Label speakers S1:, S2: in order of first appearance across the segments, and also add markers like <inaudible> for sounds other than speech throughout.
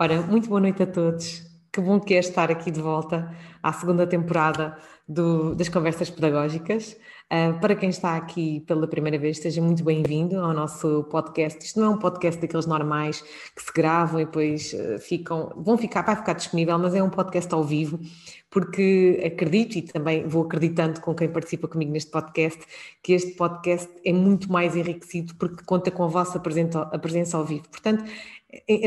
S1: Ora, muito boa noite a todos. Que bom que é estar aqui de volta à segunda temporada do, das Conversas Pedagógicas. Uh, para quem está aqui pela primeira vez, seja muito bem-vindo ao nosso podcast. Isto não é um podcast daqueles normais que se gravam e depois uh, ficam, vão ficar, vai ficar disponível, mas é um podcast ao vivo, porque acredito e também vou acreditando com quem participa comigo neste podcast, que este podcast é muito mais enriquecido porque conta com a vossa presença, a presença ao vivo. Portanto,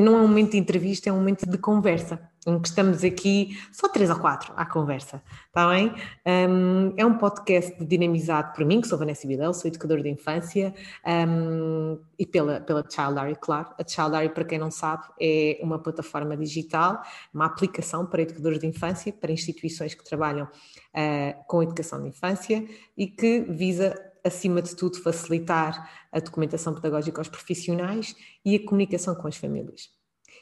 S1: não é um momento de entrevista, é um momento de conversa, em que estamos aqui só três ou quatro à conversa, está bem? Um, é um podcast dinamizado por mim, que sou Vanessa Vidal, sou educadora de infância, um, e pela, pela Childary, claro. A Childary, para quem não sabe, é uma plataforma digital, uma aplicação para educadores de infância, para instituições que trabalham uh, com educação de infância e que visa acima de tudo, facilitar a documentação pedagógica aos profissionais e a comunicação com as famílias.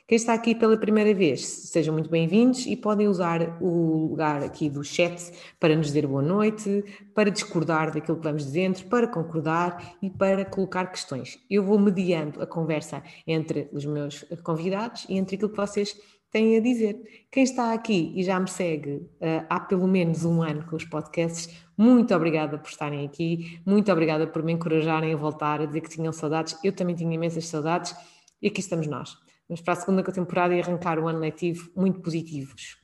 S1: Quem está aqui pela primeira vez, sejam muito bem-vindos e podem usar o lugar aqui do chat para nos dizer boa noite, para discordar daquilo que vamos dizendo, para concordar e para colocar questões. Eu vou mediando a conversa entre os meus convidados e entre aquilo que vocês têm a dizer. Quem está aqui e já me segue uh, há pelo menos um ano com os podcasts, muito obrigada por estarem aqui, muito obrigada por me encorajarem a voltar, a dizer que tinham saudades. Eu também tinha imensas saudades e aqui estamos nós. Vamos para a segunda temporada e arrancar o ano letivo muito positivos.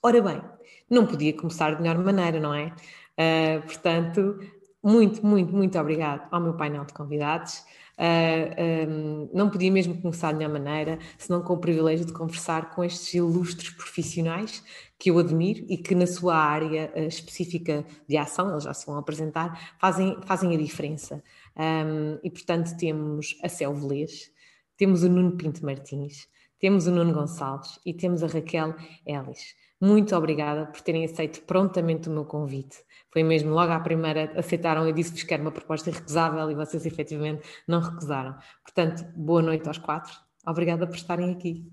S1: Ora bem, não podia começar de melhor maneira, não é? Uh, portanto, muito, muito, muito obrigado ao meu painel de convidados. Uh, ah, um, não podia mesmo começar de melhor maneira, senão com o privilégio de conversar com estes ilustres profissionais que eu admiro e que na sua área uh, específica de ação, eles já se vão apresentar, fazem, fazem a diferença. Um, e portanto temos a Céu Velez, temos o Nuno Pinto Martins, temos o Nuno Gonçalves e temos a Raquel Ellis. Muito obrigada por terem aceito prontamente o meu convite. Foi mesmo logo à primeira, aceitaram, eu disse-vos que era uma proposta irrecusável e vocês efetivamente não recusaram. Portanto, boa noite aos quatro. Obrigada por estarem aqui.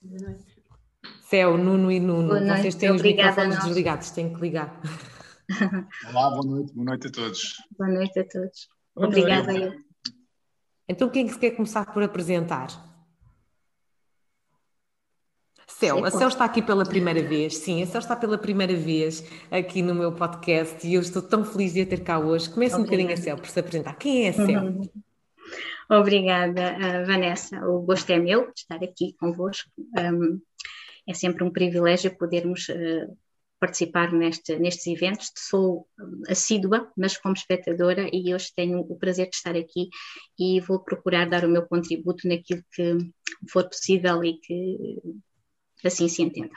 S1: Boa noite. Céu, Nuno e Nuno, Boa vocês têm os microfones desligados, têm que ligar.
S2: Olá, boa noite, boa noite a todos.
S3: Boa noite a todos. Obrigada. Eu.
S1: Então, quem é que se quer começar por apresentar? Céu, a Céu está aqui pela primeira vez, sim, a Céu está pela primeira vez aqui no meu podcast e eu estou tão feliz de a ter cá hoje. Começa um bocadinho a Céu por se apresentar. Quem é a Céu? Uhum.
S3: Obrigada, Vanessa. O gosto é meu de estar aqui convosco. Um, é sempre um privilégio podermos uh, participar neste, nestes eventos. Sou assídua, mas como espectadora, e hoje tenho o prazer de estar aqui e vou procurar dar o meu contributo naquilo que for possível e que assim se entenda.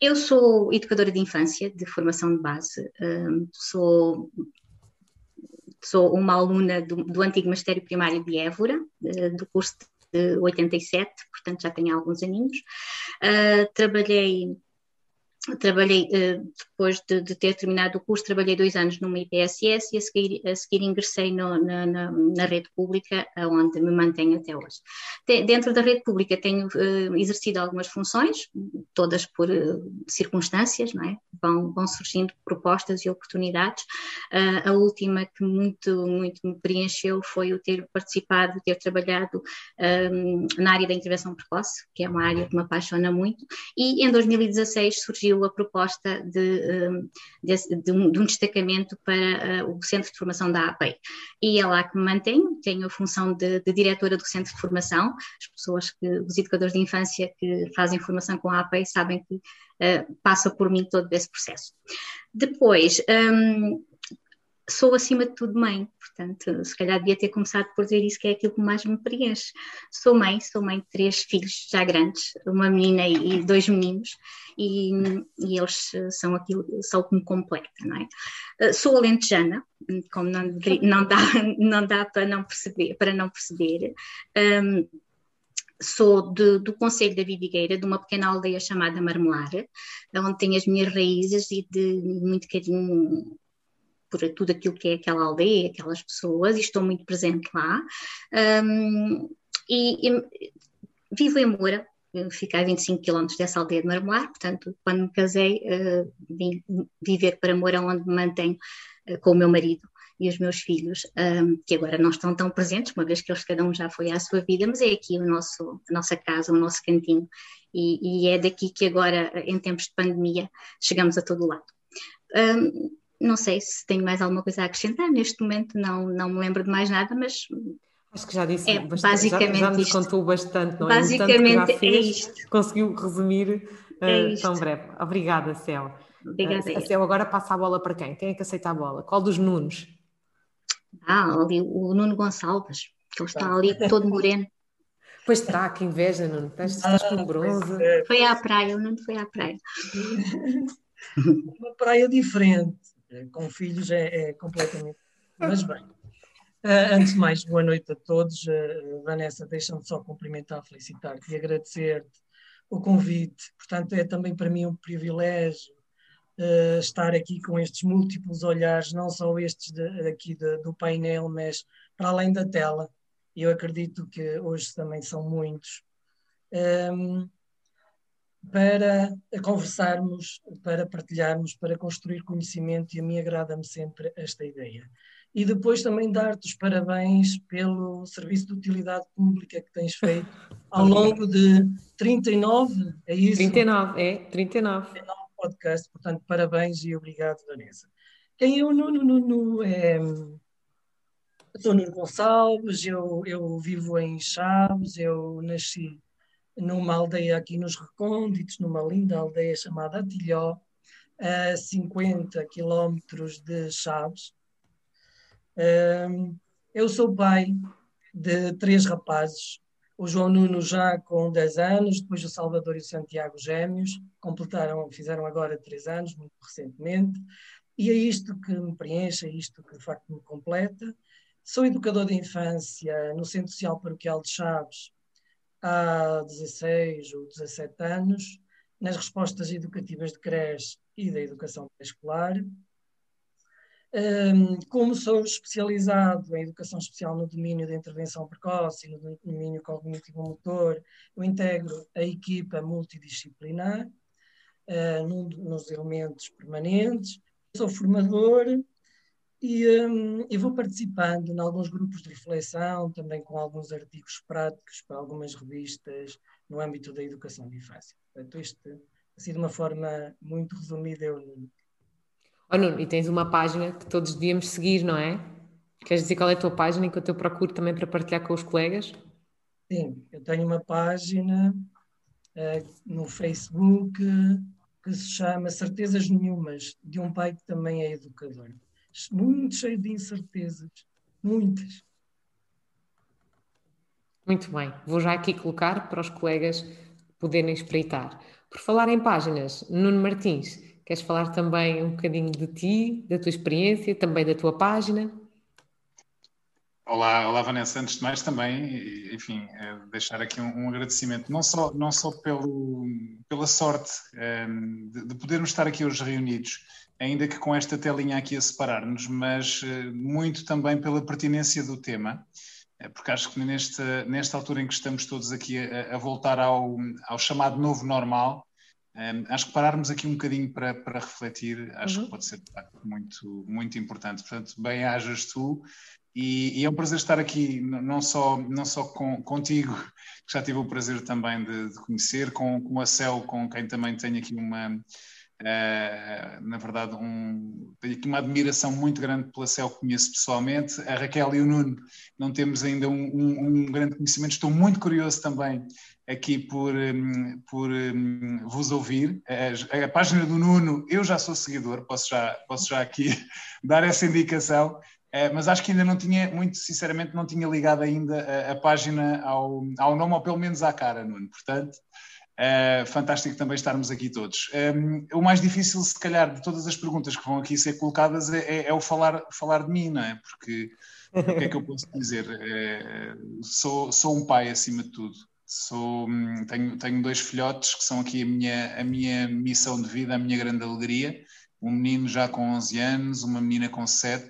S3: Eu sou educadora de infância, de formação de base, um, sou sou uma aluna do, do antigo Magistério Primário de Évora, do curso de 87, portanto já tenho alguns aninhos. Uh, trabalhei trabalhei, uh, depois de, de, ter terminado o curso, trabalhei dois anos numa IPSS e a seguir, a seguir ingressei no, na, na, na, rede pública, onde me mantenho até hoje. De, dentro da rede pública tenho uh, exercido algumas funções, todas por uh, circunstâncias, não é? Vão, vão surgindo propostas e oportunidades. a última que muito, muito me preencheu foi o ter participado, ter trabalhado um, na área da intervenção precoce, que é uma área que me apaixona muito, e em 2016 surgiu a proposta de, hum, de, de, um, de um, destacamento para uh, o Centro de Formação da APEI. E é lá que me mantenho, tenho a função de, de, diretora do Centro de Formação. As pessoas, que, os educadores de infância que fazem formação com a APEI sabem que uh, passa por mim todo esse processo. Depois, um, sou acima de tudo mãe, portanto, se calhar devia ter começado por dizer isso, que é aquilo que mais me preenche. Sou mãe, sou mãe de três filhos já grandes, uma menina e dois meninos, e, e eles são aquilo, são o que me completa, não é? Eh, sou alentejana, como não, <laughs> não, dá, não dá para não perceber, para não perceber. Um, sou de, do Conselho da Vidigueira, de uma pequena aldeia chamada Marmelar, onde tenho as minhas raízes e de muito carinho por tudo aquilo que é aquela aldeia, aquelas pessoas, e estou muito presente lá. Um, e, e, vivo em Moura, fico a 25 km dessa aldeia de Marmolar, portanto, quando me casei, uh, vim viver para Moura, onde me mantenho uh, com o meu marido e os meus filhos, um, que agora não estão tão presentes, uma vez que eles cada um já foi à sua vida, mas é aqui o nosso, a nossa casa, o nosso cantinho, e, e é daqui que agora, em tempos de pandemia, chegamos a todo lado. Um, não sei se tenho mais alguma coisa a acrescentar, neste momento não, não me lembro de mais nada, mas
S1: Acho que já disse
S3: é, bastante, basicamente
S1: já, já nos
S3: isto.
S1: contou bastante, não
S3: é? Basicamente
S1: é
S3: fez, é isto.
S1: Conseguiu resumir é uh, tão breve. Obrigada, Céu.
S3: Obrigada.
S1: Uh, a Céu agora passa a bola para quem? Quem é que aceita a bola? Qual dos Nunos?
S3: Ah, ali o Nuno Gonçalves, que ele está ali todo moreno. <laughs>
S1: Pois está, que inveja, Nuno. Estás, estás com bronze.
S3: É. Foi à praia, o Nuno foi à praia. <laughs>
S4: Uma praia diferente, com filhos é, é completamente. Mas bem. Uh, antes de mais, boa noite a todos. Uh, Vanessa, deixa-me só cumprimentar, felicitar-te e agradecer-te o convite. Portanto, é também para mim um privilégio uh, estar aqui com estes múltiplos olhares, não só estes de, aqui de, do painel, mas para além da tela. Eu acredito que hoje também são muitos. Para conversarmos, para partilharmos, para construir conhecimento, e a mim agrada-me sempre esta ideia e depois também dar-te os parabéns pelo serviço de utilidade pública que tens feito ao longo de 39, é isso?
S1: 39, é, 39.
S4: 39 podcast, portanto, parabéns e obrigado, Vanessa. Quem eu, Nuno, Nuno, é... Sou Nuno Gonçalves, eu, eu vivo em Chaves, eu nasci numa aldeia aqui nos Recônditos, numa linda aldeia chamada Atilhó, a 50 quilómetros de Chaves, eu sou pai de três rapazes, o João Nuno já com 10 anos, depois o Salvador e o Santiago gêmeos, completaram, fizeram agora 3 anos, muito recentemente, e é isto que me preenche, é isto que de facto me completa. Sou educador de infância no Centro Social Paroquial de Chaves há 16 ou 17 anos, nas respostas educativas de creche e da educação pré-escolar. Um, como sou especializado em educação especial no domínio da intervenção precoce e no domínio cognitivo-motor, eu integro a equipa multidisciplinar num, nos elementos permanentes, sou formador e, um, e, vou participando em alguns grupos de reflexão, também com alguns artigos práticos para algumas revistas no âmbito da educação de infância. Portanto, isto, assim, de uma forma muito resumida, eu
S1: Oh, Nuno, e tens uma página que todos devíamos seguir, não é? Queres dizer qual é a tua página enquanto eu procuro também para partilhar com os colegas?
S4: Sim, eu tenho uma página uh, no Facebook que se chama Certezas Nenhumas, de um pai que também é educador. Muito cheio de incertezas, muitas.
S1: Muito bem, vou já aqui colocar para os colegas poderem espreitar. Por falar em páginas, Nuno Martins, Queres falar também um bocadinho de ti, da tua experiência, também da tua página?
S2: Olá, olá Vanessa. Antes de mais também, enfim, é deixar aqui um, um agradecimento, não só, não só pelo, pela sorte um, ehm, de, de, podermos estar aqui hoje reunidos, ainda que com esta telinha aqui a separar-nos, mas uh, muito também pela pertinência do tema, uh, porque acho que nesta, nesta altura em que estamos todos aqui a, a voltar ao, ao chamado novo normal, um, acho que pararmos aqui um bocadinho para, para refletir, acho uhum. que pode ser muito, muito importante. Portanto, bem-ajas tu e, e, é um prazer estar aqui, não só, não só com, contigo, que já tive o prazer também de, de conhecer, com, com a Cel, com quem também tenho aqui uma, Uh, na verdade, um, tenho aqui uma admiração muito grande pela Cel que conheço pessoalmente. A Raquel e o Nuno não temos ainda um, um, um grande conhecimento. Estou muito curioso também aqui por, hum, por hum, vos ouvir. A, a, página do Nuno, eu já sou seguidor, posso já, posso já aqui <laughs> dar essa indicação, eh, mas acho que ainda não tinha, muito sinceramente, não tinha ligado ainda a, a página ao, ao nome, ou pelo menos à cara, Nuno. Portanto, é fantástico também estarmos aqui todos. Um, o mais difícil, se calhar, de todas as perguntas que vão aqui ser colocadas é, é, é o falar, falar de mim, não é? Porque o que é que eu posso dizer? É, sou, sou um pai acima de tudo. Sou, hum, tenho, tenho dois filhotes que são aqui a minha, a minha missão de vida, a minha grande alegria. Um menino já com 11 anos, uma menina com 7.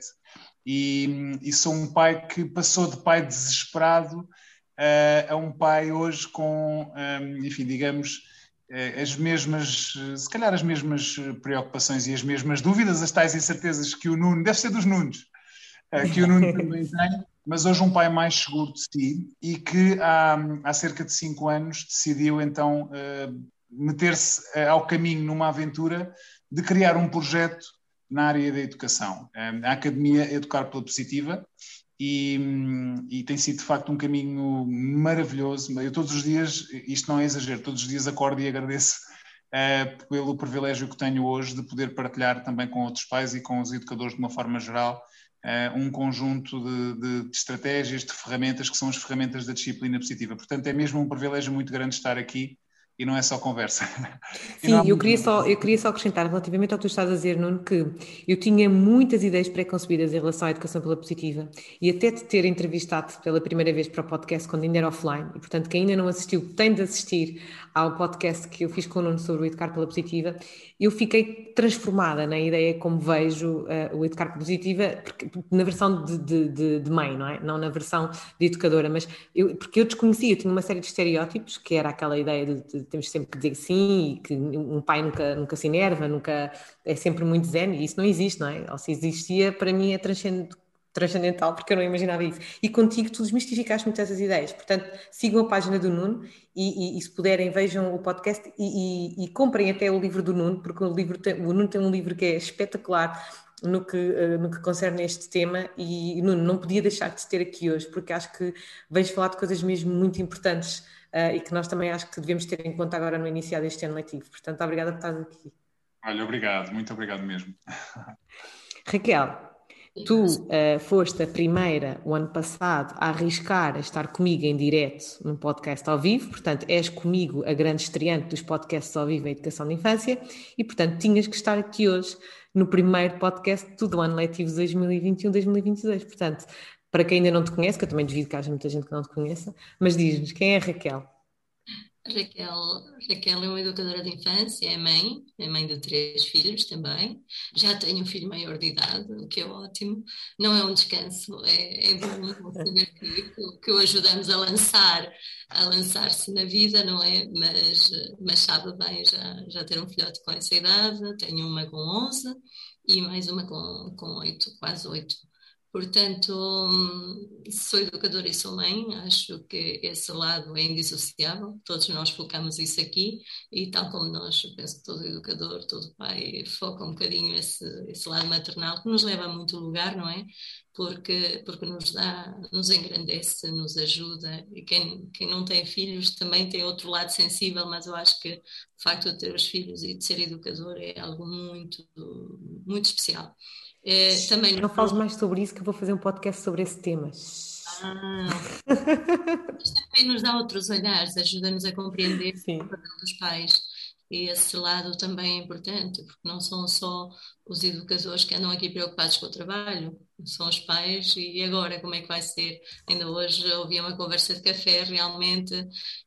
S2: E, hum, e sou um pai que passou de pai desesperado uh, a um pai hoje com, um, enfim, digamos, uh, as mesmas, se calhar as mesmas preocupações e as mesmas dúvidas, as tais incertezas que o Nuno, deve ser dos Nunes, que o Nuno <laughs> também tem, mas hoje um pai mais seguro de si e que há, há cerca de cinco anos decidiu então meter-se ao caminho numa aventura de criar um projeto na área da educação. A Academia Educar pela Positiva e, e, tem sido de facto um caminho maravilhoso. Eu todos os dias, isto não é exagero, todos os dias acordo e agradeço uh, pelo privilégio que tenho hoje de poder partilhar também com outros pais e com os educadores de uma forma geral uh, um conjunto de, de, de, estratégias, de ferramentas que são as ferramentas da disciplina positiva. Portanto, é mesmo um privilégio muito grande estar aqui e não é só conversa. <laughs>
S1: Sim, eu queria, só, eu queria só acrescentar relativamente ao que tu estás a dizer, Nuno, que eu tinha muitas ideias pré-concebidas em relação à educação pela positiva e até te ter entrevistado pela primeira vez para o podcast quando ainda era offline e, portanto, quem ainda não assistiu tem de assistir ao podcast que eu fiz com o Nuno sobre o Educar pela Positiva, eu fiquei transformada na ideia como vejo uh, o Educar pela Positiva, porque, na versão de, de, de, de, mãe, não é? Não na versão de educadora, mas eu, porque eu desconhecia, eu tinha uma série de estereótipos, que era aquela ideia de, temos sempre que dizer sim, e que um pai nunca, nunca se enerva, nunca é sempre muito zen, e isso não existe, não é? Ou se existia, para mim é transcendental, porque eu não imaginava isso. E contigo tu desmistificaste muitas essas ideias. Portanto, sigam a página do Nuno e, e, e se puderem, vejam o podcast e, e, comprem até o livro do Nuno, porque o, livro tem, o Nuno tem um livro que é espetacular no que, uh, no que concerne este tema. E, Nuno, não podia deixar de te ter aqui hoje, porque acho que vais falar de coisas mesmo muito importantes uh, e que nós também acho que devemos ter em conta agora no iniciar deste ano letivo. Portanto, obrigada por estar aqui.
S2: Olha, obrigado, muito obrigado mesmo.
S1: Raquel, Tu uh, foste a primeira, o ano passado, a arriscar a estar comigo em direto num podcast ao vivo, portanto, és comigo a grande estreante dos podcasts ao vivo em Educação de Infância e, portanto, tinhas que estar aqui hoje no primeiro podcast do ano letivo 2021-2022. Portanto, para quem ainda não te conhece, que eu também devido que haja muita gente que não te conheça, mas diz-nos, quem é Raquel?
S5: Raquel, Raquel é uma educadora de infância, é mãe, é mãe de três filhos também. Já tenho um filho maior de idade, o que é ótimo. Não é um descanso, é, é bom saber que, que o ajudamos a lançar, a lançar-se na vida, não é? Mas, mas sabe bem já, já ter um filhote com essa idade. Tenho uma com 11 e mais uma com, com 8, quase 8. Portanto, sou educadora e sou mãe, acho que esse lado é indissociável, todos nós focamos isso aqui e tal como nós, penso que todo educador, todo pai foca um bocadinho esse, esse lado maternal que nos leva a muito lugar, não é? Porque, porque nos dá, nos engrandece, nos ajuda e quem, quem não tem filhos também tem outro lado sensível, mas eu acho que o facto de ter os filhos e de ser educador é algo muito, muito especial.
S1: É, também não fales mais sobre isso, que eu vou fazer um podcast sobre esse tema.
S5: Ah, <laughs> mas também nos dá outros olhares, ajuda-nos a compreender Sim. o papel dos pais. E esse lado também é importante, porque não são só os educadores que andam aqui preocupados com o trabalho, são os pais. E agora, como é que vai ser? Ainda hoje ouvi uma conversa de café, realmente,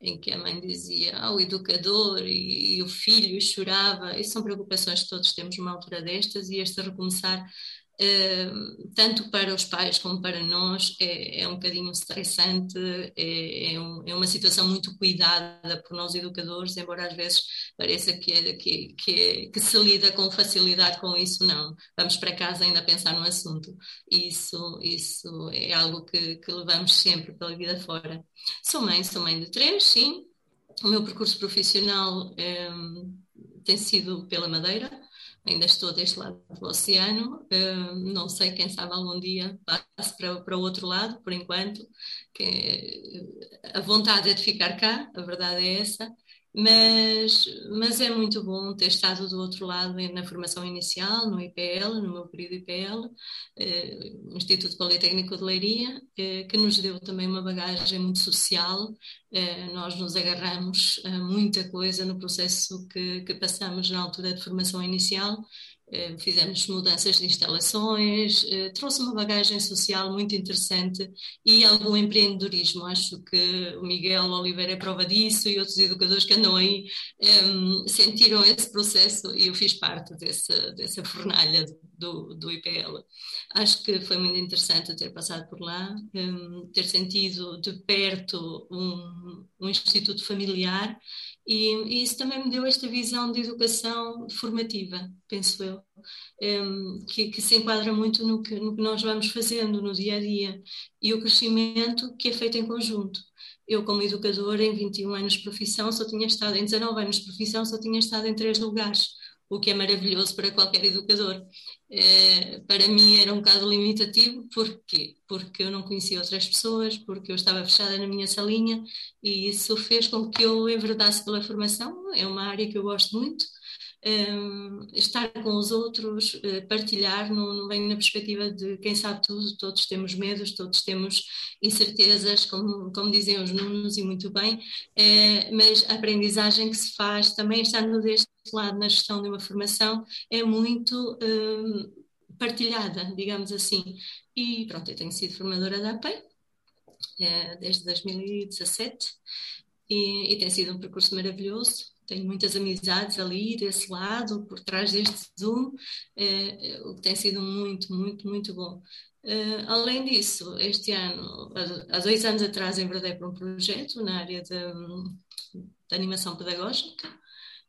S5: em que a mãe dizia: Ah, o educador e, e o filho chorava. E são preocupações que todos temos numa altura destas, e este recomeçar tanto para os pais como para nós, é, é um bocadinho estressante, é, é, um, é, uma situação muito cuidada por nós educadores, embora às vezes pareça que, que, que, que, se lida com facilidade com isso, não. Vamos para casa ainda pensar no assunto. Isso, isso é algo que, que levamos sempre pela vida fora. Sou mãe, sou mãe de três, sim. O meu percurso profissional um, tem sido pela Madeira, ainda estou deste lado do oceano, uh, não sei, quem sabe algum dia passe para, para o outro lado, por enquanto, que a vontade é de ficar cá, a verdade é essa, mas, mas é muito bom ter estado do outro lado na formação inicial, no IPL, no meu período IPL, eh, Instituto Politécnico de Leiria, eh, que nos deu também uma bagagem muito social. Eh, nós nos agarramos a muita coisa no processo que, que passamos na altura de formação inicial fizemos mudanças de instalações, eh, trouxe uma bagagem social muito interessante e algum empreendedorismo. Acho que o Miguel Oliveira é prova disso e outros educadores que andam aí um, sentiram esse processo e eu fiz parte desse, dessa fornalha do, do IPL. Acho que foi muito interessante ter passado por lá, um, ter sentido de perto um, um instituto familiar, e, e, isso também me deu esta visão de educação formativa, penso eu, um, que, que, se enquadra muito no que, no que nós vamos fazendo no dia a dia e o crescimento que é feito em conjunto. Eu, como educadora, em 21 anos de profissão, só tinha estado, em 19 anos de profissão, só tinha estado em três lugares o que é maravilhoso para qualquer educador. É, para mim era um bocado limitativo, porquê? Porque eu não conhecia outras pessoas, porque eu estava fechada na minha salinha e isso fez com que eu enverdasse pela formação, é uma área que eu gosto muito, um, estar com os outros, uh, partilhar, não, não vem na perspectiva de quem sabe tudo, todos temos medos, todos temos incertezas, como, como dizem os números e muito bem, uh, mas a aprendizagem que se faz também estando deste lado na gestão de uma formação é muito uh, partilhada, digamos assim. E pronto, eu tenho sido formadora da APEI eh, desde 2017 e, e tem sido um percurso maravilhoso tenho muitas amizades ali desse lado, por trás deste Zoom, eh, o que tem sido muito, muito, muito bom. Uh, além disso, este ano, há dois anos atrás, enverdei para um projeto na área de, de animação pedagógica.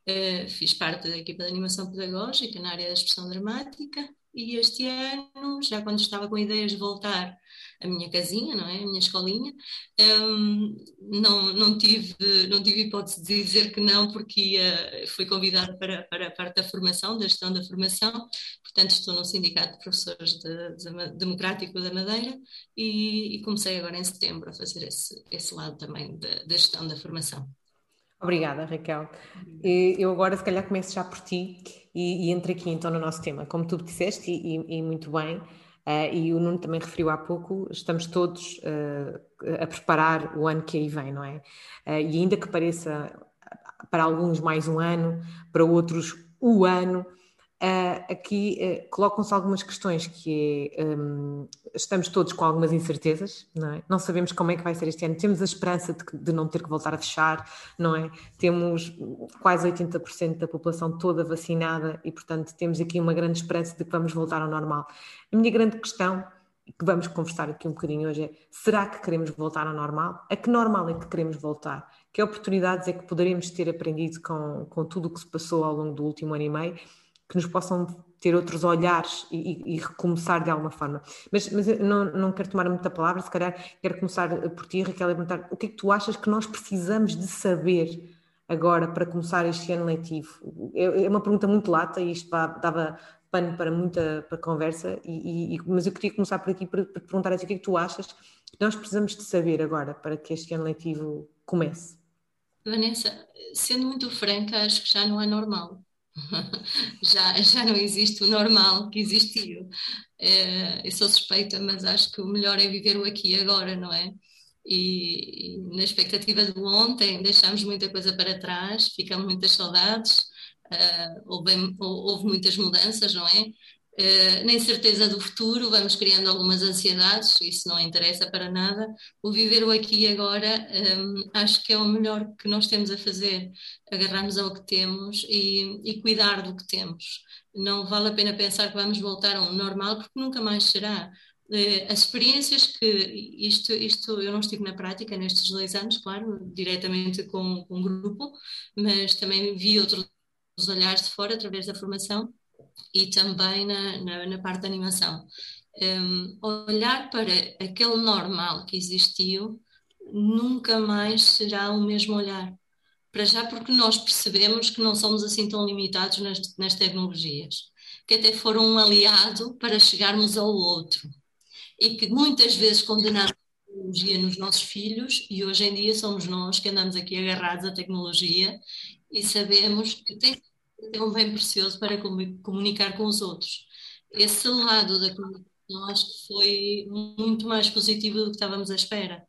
S5: Uh, fiz parte da equipa de animação pedagógica na área da expressão dramática e este ano, já quando estava com ideias de voltar à minha casinha, não é? A minha escolinha, um, não, não, tive, não tive hipótese de dizer que não, porque ia, fui convidada para, para a parte da formação, da gestão da formação, portanto estou no Sindicato de Professores de, de, Democrático da Madeira e, e, comecei agora em setembro a fazer esse, esse lado também da, da gestão da formação.
S1: Obrigada, Raquel. Eu agora, se calhar, começo já por ti e, e entro aqui então no nosso tema. Como tu disseste, e, e muito bem, uh, e o Nuno também referiu há pouco, estamos todos uh, a preparar o ano que aí vem, não é? Uh, e ainda que pareça para alguns mais um ano, para outros o ano, aqui uh, colocam-se algumas questões que é, um, estamos todos com algumas incertezas, não é? Não sabemos como é que vai ser este ano, temos a esperança de, de não ter que voltar a fechar, não é? Temos quase 80% da população toda vacinada e, portanto, temos aqui uma grande esperança de que vamos voltar ao normal. A minha grande questão, que vamos conversar aqui um bocadinho hoje, é será que queremos voltar ao normal? A que normal é que queremos voltar? Que oportunidades é que poderemos ter aprendido com, com tudo o que se passou ao longo do último ano e meio? Que nos possam ter outros olhares e, e, recomeçar de alguma forma. Mas, mas não, não quero tomar muita palavra, se calhar quero começar por ti, Raquel, a perguntar o que é que tu achas que nós precisamos de saber agora para começar este ano letivo? É, é uma pergunta muito lata e isto dava pano para muita para conversa, e, e, mas eu queria começar por aqui para, para perguntar o que é que tu achas que nós precisamos de saber agora para que este ano letivo comece?
S5: Vanessa, sendo muito franca, acho que já não é normal <laughs> já, já não existe o normal que existiu. É, eu sou suspeita, mas acho que o melhor é viver o aqui e agora, não é? E, e na expectativa do ontem, deixámos muita coisa para trás, ficam muitas saudades, uh, houve, houve muitas mudanças, não é? Uh, na incerteza do futuro, vamos criando algumas ansiedades, isso não interessa para nada. O viver o aqui e agora, um, ehm, acho que é o melhor que nós temos a fazer, agarrarmos ao que temos e, e, cuidar do que temos. Não vale a pena pensar que vamos voltar a um normal, porque nunca mais será. Uh, as experiências que isto, isto eu não estive na prática nestes dois anos, claro, diretamente com, com um grupo, mas também vi outros olhares de fora através da formação e também na, na, na parte da animação. Um, olhar para aquele normal que existiu nunca mais será o mesmo olhar. Para já, porque nós percebemos que não somos assim tão limitados nas, nas tecnologias, que até foram um aliado para chegarmos ao outro. E que muitas vezes condenamos a tecnologia nos nossos filhos, e hoje em dia somos nós que andamos aqui agarrados à tecnologia e sabemos que tem é um bem precioso para comunicar com os outros. Esse lado da comunicação acho que foi muito mais positivo do que estávamos à espera,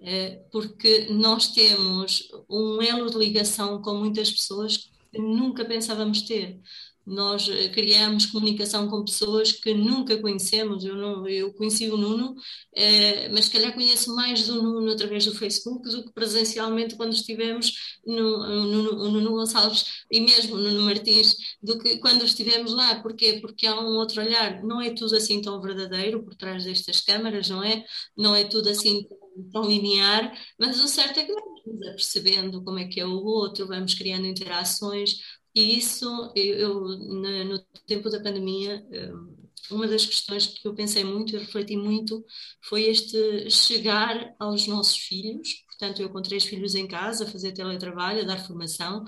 S5: é, porque nós temos um elo de ligação com muitas pessoas que nunca pensávamos ter nós eh, criamos comunicação com pessoas que nunca conhecemos. Eu, não, eu conheci o Nuno, eh, mas se calhar conheço mais do Nuno através do Facebook do que presencialmente quando estivemos no, no, no Nuno Gonçalves e mesmo no Nuno Martins, do que quando estivemos lá. Porquê? Porque há um outro olhar. Não é tudo assim tão verdadeiro por trás destas câmaras, não é? Não é tudo assim tão linear, mas o certo é que vamos apercebendo como é que é o outro, vamos criando interações, e isso, eu, no tempo da pandemia, hum, uma das questões que eu pensei muito e refleti muito foi este chegar aos nossos filhos. Portanto, eu com três filhos em casa, fazer teletrabalho, dar formação,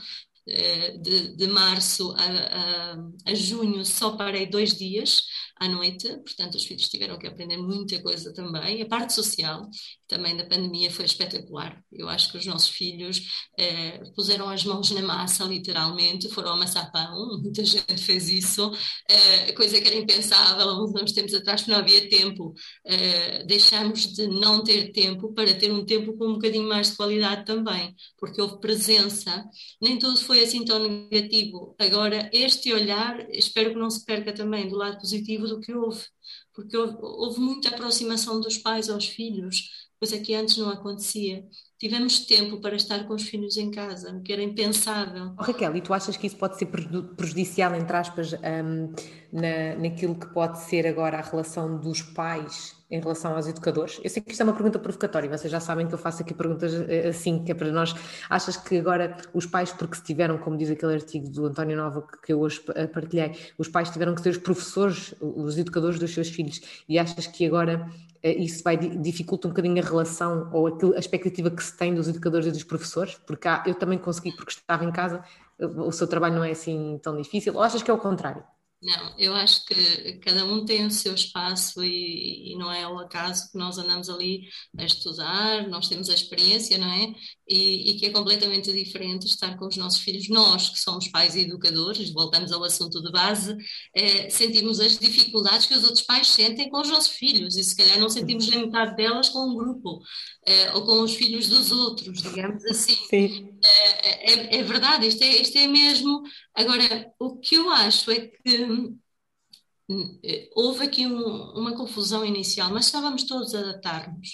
S5: eh, de, de março a, a, a, junho só parei dois dias à noite, portanto os filhos tiveram que aprender muita coisa também. A parte social também da pandemia foi espetacular. Eu acho que os nossos filhos eh, puseram as mãos na massa, literalmente, foram amassar pão, <laughs> muita gente fez isso, eh, coisa que era impensável há uns tempos atrás, porque não havia tempo. Eh, deixamos de não ter tempo para ter um tempo com um bocadinho mais de qualidade também, porque houve presença, nem tudo foi assim tão negativo. Agora, este olhar, espero que não se perca também do lado positivo do que houve porque houve, muita aproximação dos pais aos filhos, coisa que antes não acontecia. Tivemos tempo para estar com os filhos em casa, que era impensável.
S1: Oh, Raquel, e tu achas que isso pode ser prejudicial, entre aspas, um, na, naquilo que pode ser agora a relação dos pais em relação aos educadores? Eu sei que isto é uma pergunta provocatória, vocês já sabem que eu faço aqui perguntas eh, assim, que é para nós. Achas que agora os pais, porque se tiveram, como diz aquele artigo do António Nova que eu hoje partilhei, os pais tiveram que ser os professores, os educadores dos seus filhos, e achas que agora eh, isso vai dificulta um bocadinho a relação ou a expectativa que se tem dos educadores e dos professores? Porque há, eu também consegui, porque estava em casa, o seu trabalho não é assim tão difícil, ou achas que é o contrário?
S5: Não, eu acho que cada um tem o seu espaço e, e, não é ao acaso que nós andamos ali a estudar, nós temos a experiência, não é? E, e, que é completamente diferente estar com os nossos filhos. Nós, que somos pais e educadores, voltamos ao assunto de base, é, sentimos as dificuldades que os outros pais sentem com os nossos filhos e se calhar não sentimos nem metade delas com um grupo é, ou com os filhos dos outros, digamos assim. Sim. É, é, é verdade, isto é, isto é mesmo. Agora, o que eu acho é que hum, houve aqui um, uma confusão inicial, mas estávamos todos a adaptar-nos.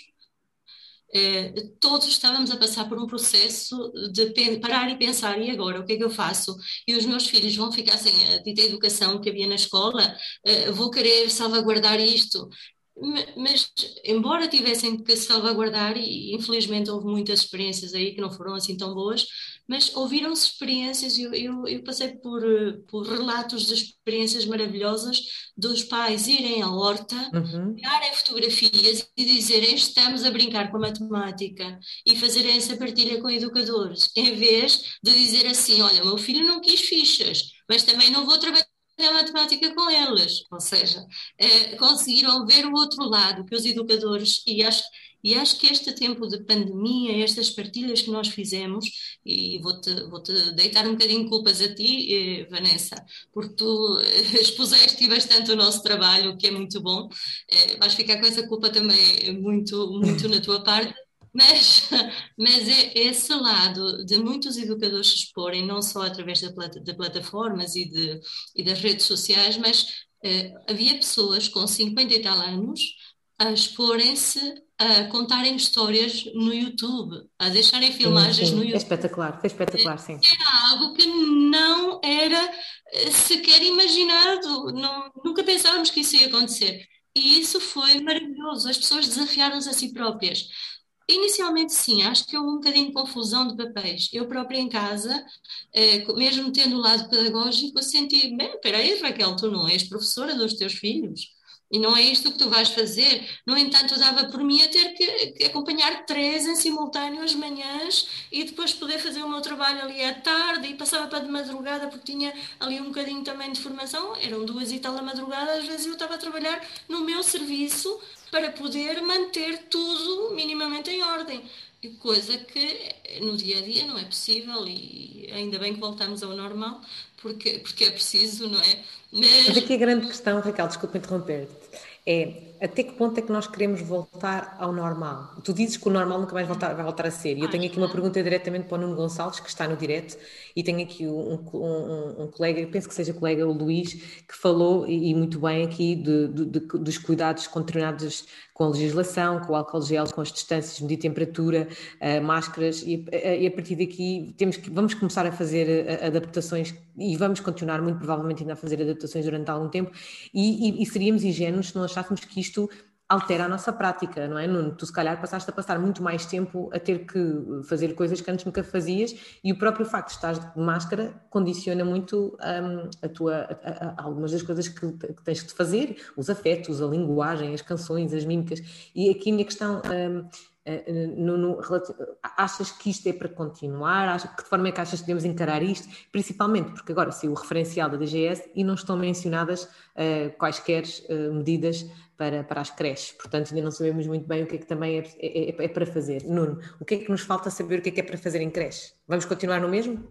S5: É, todos estávamos a passar por um processo de parar e pensar, e agora, o que é que eu faço? E os meus filhos vão ficar sem a dita educação que havia na escola? É, vou querer salvaguardar isto? Mas, embora tivessem que salvaguardar, e infelizmente houve muitas experiências aí que não foram assim tão boas, mas ouviram-se experiências, eu, eu, eu, passei por, por relatos de experiências maravilhosas dos pais irem à horta, uhum. tirarem fotografias e dizerem estamos a brincar com a matemática e fazerem essa partilha com educadores, em vez de dizer assim, olha, meu filho não quis fichas, mas também não vou trabalhar a matemática com elas, ou seja, eh, conseguiram ver o outro lado que os educadores, e acho, e acho que este tempo de pandemia, estas partilhas que nós fizemos, e vou-te vou -te deitar um bocadinho de culpas a ti, eh, Vanessa, porque tu eh, <laughs> expuseste bastante o nosso trabalho, o que é muito bom, eh, vais ficar com essa culpa também muito, muito na tua parte, mas, <laughs> mas é esse lado de muitos educadores se exporem, não só através de, de plataformas e, de, e das redes sociais, mas uh, havia pessoas com 50 e tal anos a exporem-se, a contarem histórias no YouTube, a deixarem filmagens sim, sim. no é YouTube. É
S1: espetacular, foi espetacular, sim.
S5: Era algo que não era eh, sequer imaginado, não, nunca pensávamos que isso ia acontecer. E isso foi maravilhoso, as pessoas desafiaram-se a si próprias. Inicialmente, sim, acho que houve um bocadinho de confusão de papéis. Eu própria em casa, eh, mesmo tendo o lado pedagógico, senti, bem, espera aí, Raquel, tu não és professora dos teus filhos e não é isto que tu vais fazer. No entanto, dava por mim a ter que, que acompanhar três em simultâneo as manhãs e depois poder fazer o meu trabalho ali à tarde e passava para de madrugada porque tinha ali um bocadinho também de formação. Eram duas e tal da madrugada, às vezes eu estava a trabalhar no meu serviço para poder manter tudo minimamente em ordem. Coisa que no dia a dia não é possível e ainda bem que voltamos ao normal, porque, porque é preciso, não é?
S1: Mas... Mas aqui a grande questão, Raquel, desculpa interromper-te, é até que ponto é que nós queremos voltar ao normal? Tu dizes que o normal nunca mais voltar, vai voltar a ser. E eu tenho aqui uma pergunta diretamente para o Nuno Gonçalves, que está no direto, e tenho aqui um, um, um colega, penso que seja colega, o Luís, que falou, e, muito bem aqui, de, de, de, dos cuidados com determinados, com a legislação, com o álcool gel, com as distâncias, medir temperatura, uh, máscaras, e, uh, e, a partir daqui temos que, vamos começar a fazer uh, adaptações, e vamos continuar muito provavelmente ainda a fazer adaptações durante algum tempo, e, e, e seríamos ingênuos se não achássemos que isto altera a nossa prática, não é, Nuno? Tu, se calhar, passaste a passar muito mais tempo a ter que fazer coisas que antes nunca fazias e o próprio facto de estar de máscara condiciona muito um, a tua, a, a, algumas das coisas que, que, tens de fazer, os afetos, a linguagem, as canções, as mímicas. E aqui a minha questão. Um, eh, no, no, achas que isto é para continuar? Achas, que de forma é que achas que devemos encarar isto? Principalmente porque agora saiu o referencial da DGS e não estão mencionadas uh, quaisquer uh, medidas para, para as creches. Portanto, ainda não sabemos muito bem o que é que também é, é, é, é, para fazer. Nuno, o que é que nos falta saber o que é que é para fazer em creche? Vamos continuar no mesmo?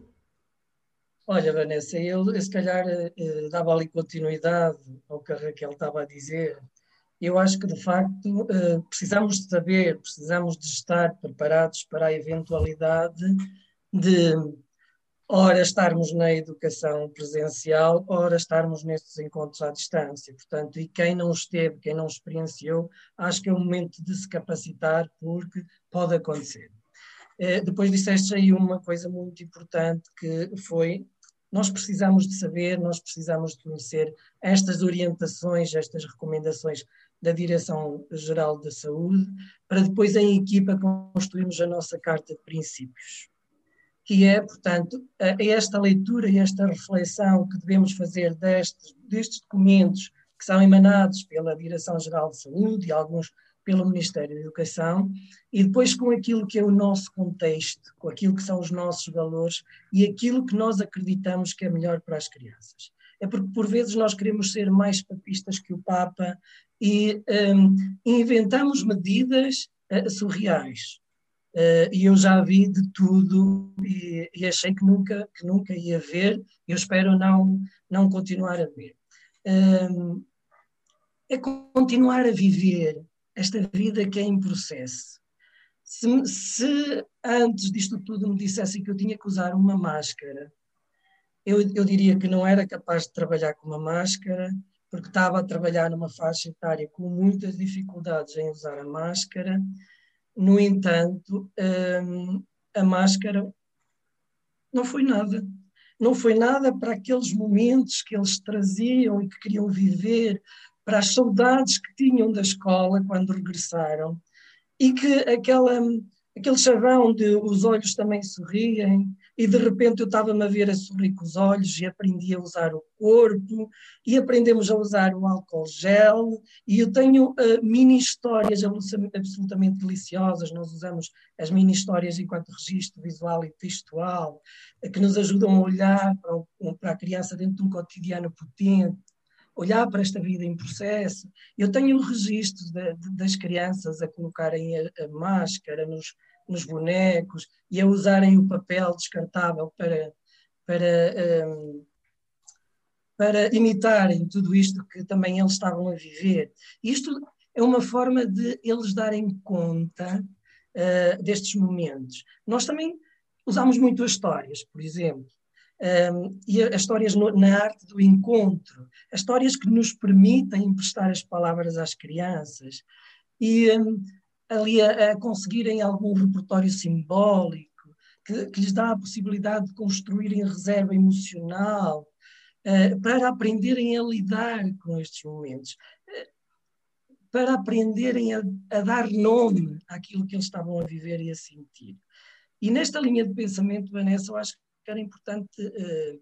S4: Olha, Vanessa, eu se calhar eh, dava ali continuidade ao que a Raquel estava a dizer eu acho que de facto eh, precisamos de saber, precisamos de estar preparados para a eventualidade de ora estarmos na educação presencial, ora estarmos nestes encontros à distância. Portanto, e quem não esteve, quem não experienciou, acho que é o momento de se capacitar, porque pode acontecer. Eh, depois disseste aí uma coisa muito importante que foi nós precisamos de saber, nós precisamos de conhecer estas orientações, estas recomendações da Direção-Geral da Saúde, para depois em equipa construirmos a nossa Carta de Princípios. Que é, portanto, esta leitura e esta reflexão que devemos fazer destes, destes documentos que são emanados pela Direção-Geral de Saúde e alguns pelo Ministério da Educação, e depois com aquilo que é o nosso contexto, com aquilo que são os nossos valores e aquilo que nós acreditamos que é melhor para as crianças. É porque por vezes nós queremos ser mais papistas que o Papa e um, inventamos medidas uh, surreais. Uh, e eu já vi de tudo e, e, achei que nunca, que nunca ia ver, eu espero não, não continuar a ver. Um, é continuar a viver esta vida que é em processo. Se, se, antes disto tudo me dissessem que eu tinha que usar uma máscara, eu, eu diria que não era capaz de trabalhar com uma máscara, porque estava a trabalhar numa faixa etária com muitas dificuldades em usar a máscara. No entanto, hum, a máscara não foi nada. Não foi nada para aqueles momentos que eles traziam e que queriam viver, para as saudades que tinham da escola quando regressaram, e que aquela, aquele chavão de os olhos também sorriem, e de repente eu estava-me a ver a sorrir com os olhos e aprendi a usar o corpo e aprendemos a usar o álcool gel e eu tenho uh, mini histórias absolutamente deliciosas, nós usamos as mini histórias enquanto registro visual e textual uh, que nos ajudam a olhar para, o, para a criança dentro de um cotidiano potente olhar para esta vida em processo. Eu tenho registros das crianças a colocarem a máscara nos, nos bonecos e a usarem o papel descartável para, para, um, para imitarem tudo isto que também eles estavam a viver. Isto é uma forma de eles darem conta uh, destes momentos. Nós também usamos muito as histórias, por exemplo. Um, e as histórias no, na arte do encontro, as histórias que nos permitem emprestar as palavras às crianças. E um, ali a, a conseguirem algum repertório simbólico, que, que, lhes dá a possibilidade de construírem reserva emocional, uh, para aprenderem a lidar com estes momentos, uh, para aprenderem a, a, dar nome àquilo que eles estavam a viver e a sentir. E nesta linha de pensamento, Vanessa, eu acho que era importante uh,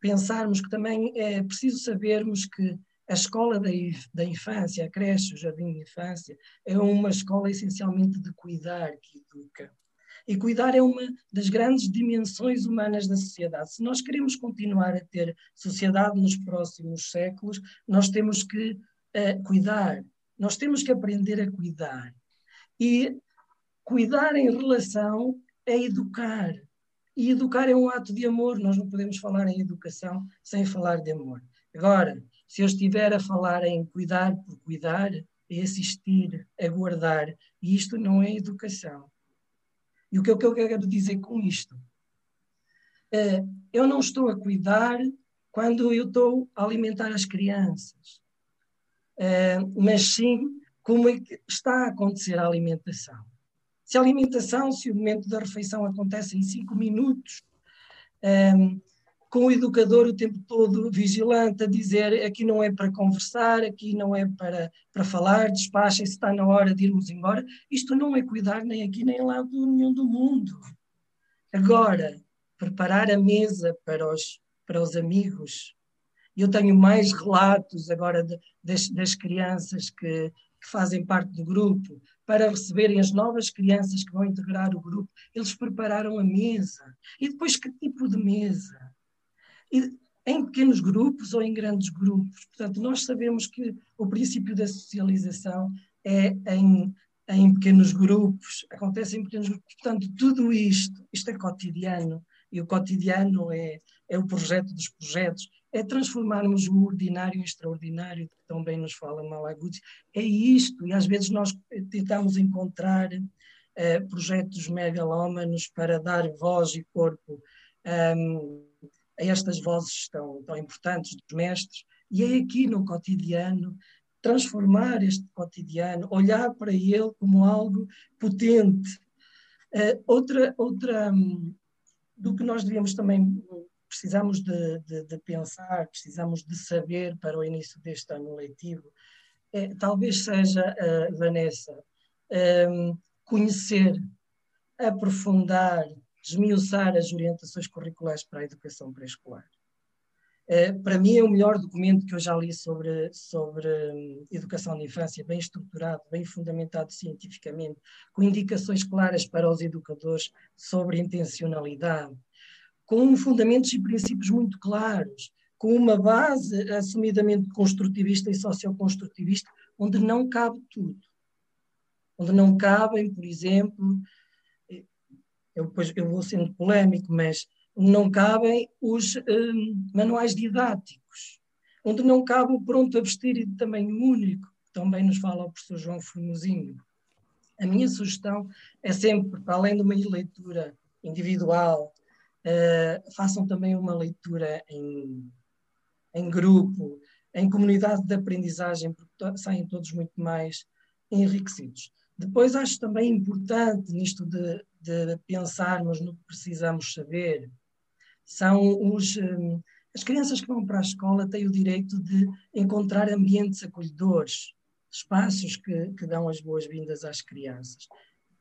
S4: pensarmos que também é preciso sabermos que a escola da, da infância, a creche, o jardim de infância, é uma escola essencialmente de cuidar que educa. E cuidar é uma das grandes dimensões humanas da sociedade. Se nós queremos continuar a ter sociedade nos próximos séculos, nós temos que uh, cuidar, nós temos que aprender a cuidar. E cuidar em relação a educar. E educar é um ato de amor, nós não podemos falar em educação sem falar de amor. Agora, se eu estiver a falar em cuidar por cuidar, é assistir, aguardar, e isto não é educação. E o que, é que eu quero dizer com isto? É, eu não estou a cuidar quando eu estou a alimentar as crianças, é, mas sim como é que está a acontecer a alimentação. Se a alimentação, se o momento da refeição acontece em cinco minutos, é, com o educador o tempo todo vigilante a dizer aqui não é para conversar, aqui não é para, para falar, despachem se está na hora de irmos embora. Isto não é cuidar nem aqui nem lá do nenhum do mundo. Agora, preparar a mesa para os, para os amigos. Eu tenho mais relatos agora de, das, das crianças que, que fazem parte do grupo, para receberem as novas crianças que vão integrar o grupo, eles prepararam a mesa. E depois, que tipo de mesa? Em pequenos grupos ou em grandes grupos. Portanto, nós sabemos que o princípio da socialização é em, em pequenos grupos, acontece em pequenos grupos. Portanto, tudo isto, isto é cotidiano, e o cotidiano é, é o projeto dos projetos, é transformarmos o ordinário em extraordinário, que também nos fala Malaguzzi. É isto, e às vezes nós tentamos encontrar uh, projetos megalómanos para dar voz e corpo um, a estas vozes tão, tão importantes dos mestres, e é aqui no cotidiano transformar este cotidiano, olhar para ele como algo potente. Uh, outra, outra um, do que nós devíamos também precisamos de, de, de, pensar, precisamos de saber para o início deste ano letivo, é, talvez seja, uh, Vanessa, um, conhecer, aprofundar, desmiuçar as orientações curriculares para a educação pré-escolar. Uh, para mim é o melhor documento que eu já li sobre, sobre um, educação de infância, bem estruturado, bem fundamentado cientificamente, com indicações claras para os educadores sobre intencionalidade, com fundamentos e princípios muito claros, com uma base assumidamente construtivista e socioconstrutivista, onde não cabe tudo. Onde não cabem, por exemplo, eu, depois, eu vou sendo polémico, mas não cabem os um, manuais didáticos, onde não cabe o pronto a vestir e de tamanho único, que também nos fala o professor João Formosinho. A minha sugestão é sempre, para além de uma leitura individual, Uh, façam também uma leitura em, em grupo, em comunidade de aprendizagem, porque saem todos muito mais enriquecidos. Depois acho também importante nisto de, de pensarmos no que precisamos saber, são os, um, as crianças que vão para a escola têm o direito de encontrar ambientes acolhedores, espaços que, que dão as boas-vindas às crianças,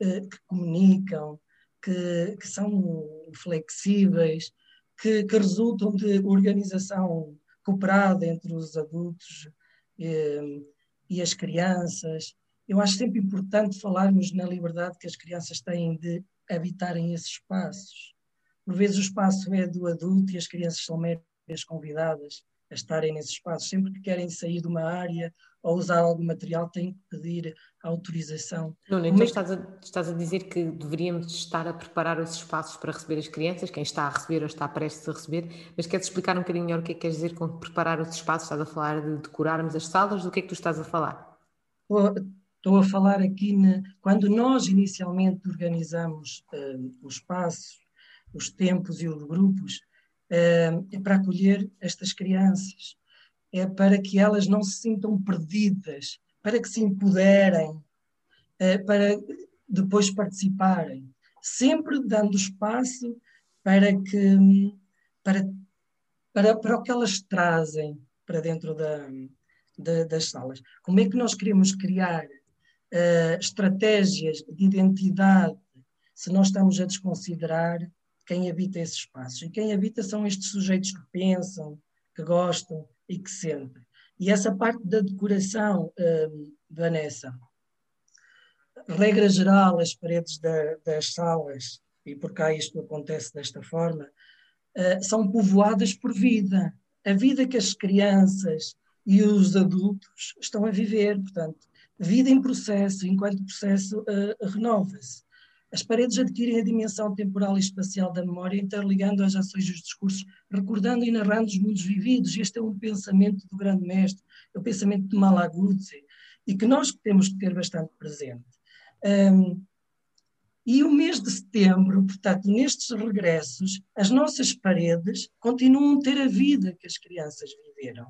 S4: uh, que comunicam, que, que são flexíveis, que, que, resultam de organização cooperada entre os adultos e, eh, e as crianças. Eu acho sempre importante falarmos na liberdade que as crianças têm de habitarem esses espaços. Por vezes o espaço é do adulto e as crianças são meras convidadas a estarem nesse espaço. Sempre que querem sair de uma área ou usar algum material, têm que pedir autorização.
S1: Nuno, então é que... estás, a, estás a dizer que deveríamos estar a preparar os espaços para receber as crianças, quem está a receber ou está prestes a receber, mas queres explicar um bocadinho melhor o que é que queres dizer com preparar os espaços? Estás a falar de decorarmos as salas? Do que é que tu estás a falar?
S4: Estou a falar aqui, na, quando nós inicialmente organizamos uh, os espaços, os tempos e os grupos, uh, é para acolher estas crianças, é para que elas não se sintam perdidas, para que se empoderem, uh, para depois participarem, sempre dando espaço para que para, para, para o que elas trazem para dentro da, da, das salas. Como é que nós queremos criar uh, estratégias de identidade se nós estamos a desconsiderar quem habita esses espaços. E quem habita são estes sujeitos que pensam, que gostam e que sentem. E essa parte da decoração, um, Vanessa, regra geral, as paredes da, das salas, e por cá isto acontece desta forma, uh, são povoadas por vida. A vida que as crianças e os adultos estão a viver, portanto, vida em processo, enquanto processo uh, renova-se. As paredes adquirem a dimensão temporal e espacial da memória, interligando as ações e os discursos, recordando e narrando os mundos vividos. Este é um pensamento do grande mestre, é o pensamento de Malaguzzi, e que nós temos que ter bastante presente. Um, e o mês de setembro, portanto, nestes regressos, as nossas paredes continuam a ter a vida que as crianças viveram.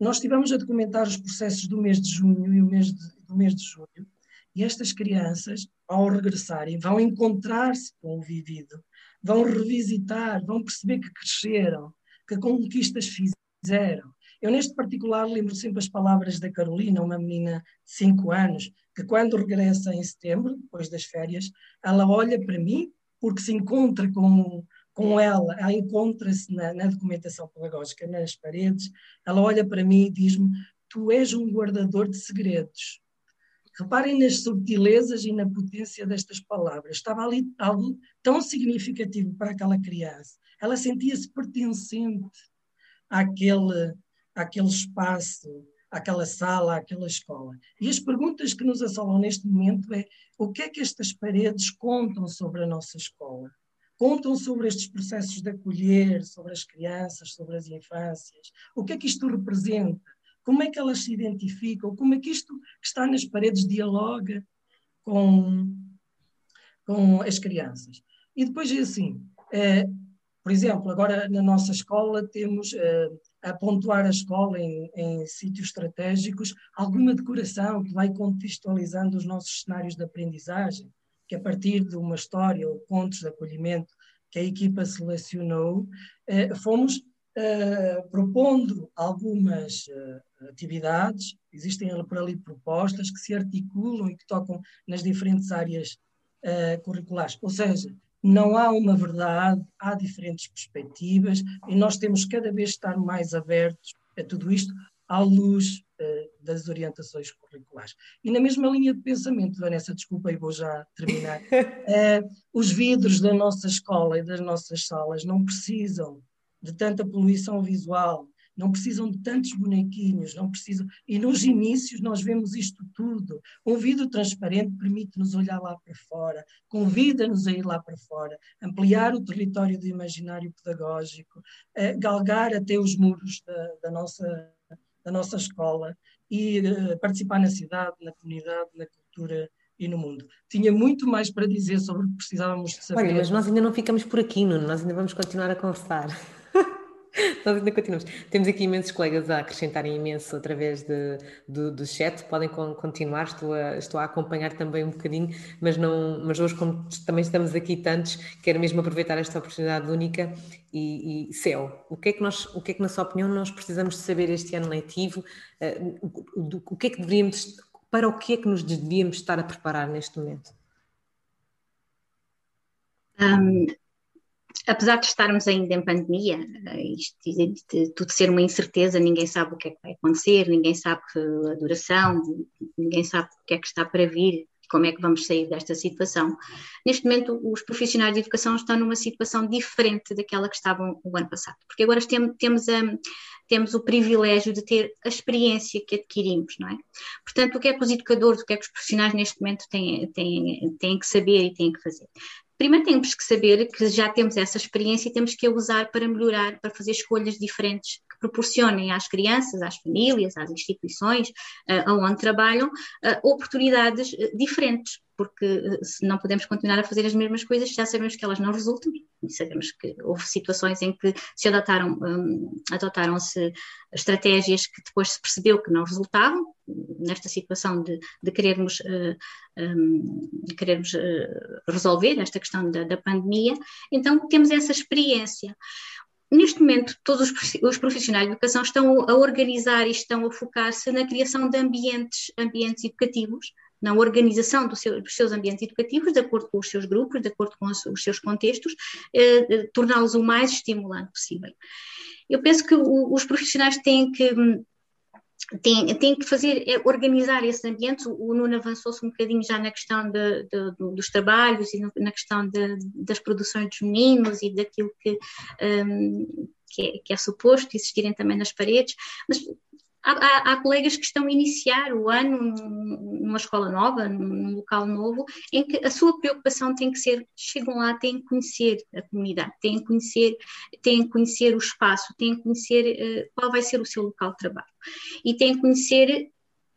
S4: Nós estivemos a documentar os processos do mês de junho e o mês de, do mês de julho, e estas crianças ao regressarem, vão encontrar-se com o vivido, vão revisitar, vão perceber que cresceram, que conquistas fizeram. Eu, neste particular, lembro sempre as palavras da Carolina, uma menina de 5 anos, que quando regressa em setembro, depois das férias, ela olha para mim, porque se encontra com, com ela, ela encontra-se na, na documentação pedagógica, nas paredes, ela olha para mim e diz-me: Tu és um guardador de segredos. Reparem nas subtilezas e na potência destas palavras. Estava ali algo tão significativo para aquela criança. Ela sentia-se pertencente àquele, àquele espaço, àquela sala, àquela escola. E as perguntas que nos assolam neste momento é o que é que estas paredes contam sobre a nossa escola? Contam sobre estes processos de acolher, sobre as crianças, sobre as infâncias. O que é que isto representa? Como é que elas se identificam? Como é que isto que está nas paredes dialoga com, com as crianças? E depois é assim, é, por exemplo, agora na nossa escola temos é, a pontuar a escola em, em sítios estratégicos alguma decoração que vai contextualizando os nossos cenários de aprendizagem, que a partir de uma história ou contos de acolhimento que a equipa selecionou, eh, fomos eh, propondo algumas uh, atividades, existem por ali propostas que se articulam e que tocam nas diferentes áreas curriculares. Ou seja, não há uma verdade, há diferentes perspectivas e nós temos cada vez estar mais abertos a tudo isto à luz das orientações curriculares. E na mesma linha de pensamento, Vanessa, desculpa e vou já terminar, <laughs> os vidros da nossa escola e das nossas salas não precisam de tanta poluição visual, não precisam de tantos bonequinhos, não precisam. E nos inícios nós vemos isto tudo. Um vidro transparente permite-nos olhar lá para fora, convida-nos a ir lá para fora, ampliar o território do imaginário pedagógico, uh, galgar até os muros da, da nossa, da nossa escola e uh, participar na cidade, na comunidade, na cultura e no mundo. Tinha muito mais para dizer sobre o que precisávamos de saber.
S1: Olha, mas nós ainda não ficamos por aqui, Nuno, nós ainda vamos continuar a conversar. Nós ainda continuamos. Temos aqui imensos colegas a acrescentarem imenso através de, do, do chat, podem continuar, estou a, estou a acompanhar também um bocadinho, mas, não, mas hoje, como também estamos aqui tantos, quero mesmo aproveitar esta oportunidade única e, e Céu, o que, é que nós, o que é que, na sua opinião, nós precisamos de saber este ano letivo? Uh, o, o que é que deveríamos, para o que é que nos devíamos estar a preparar neste momento?
S3: Um, apesar de estarmos ainda em pandemia, eh, isto, de tudo ser uma incerteza, ninguém sabe o que é que vai acontecer, ninguém sabe a duração, ninguém sabe o que é que está para vir, como é que vamos sair desta situação. Neste momento, os profissionais de educação estão numa situação diferente daquela que estavam o ano passado, porque agora temos, temos, um, temos o privilégio de ter a experiência que adquirimos, não é? Portanto, o que é que os educadores, o que é que os profissionais neste momento têm, têm, têm que saber e têm que fazer? Primeiro temos que saber que já temos essa experiência e temos que a usar para melhorar, para fazer escolhas diferentes que proporcionem às crianças, às famílias, às instituições uh, onde trabalham, uh, oportunidades uh, diferentes porque eh, se não podemos continuar a fazer as mesmas coisas, já sabemos que elas não resultam. E sabemos que houve situações em que se adotaram, um, adotaram-se estratégias que depois se percebeu que não resultavam, nesta situação de, de querermos, uh, um, de querermos uh, resolver esta questão da, da pandemia, então temos essa experiência. Neste momento, todos os profissionais de educação estão a organizar e estão a focar-se na criação de ambientes, ambientes educativos na organização do seu, dos seus ambientes educativos, de acordo com os seus grupos, de acordo com os, os seus contextos, eh, torná-los o mais estimulante possível. Eu penso que o, os profissionais têm que tem, tem que fazer, é organizar esses ambientes. O, Nuno avançou-se um bocadinho já na questão de, de, dos trabalhos e no, na questão de, das produções dos meninos e daquilo que, um, que, é, que, é, suposto existirem também nas paredes, mas Há, há, colegas que estão a iniciar o ano numa escola nova, num local novo, em que a sua preocupação tem que ser, chegam lá, têm que conhecer a comunidade, têm que conhecer, têm que conhecer o espaço, têm que conhecer uh, qual vai ser o seu local de trabalho. E têm que conhecer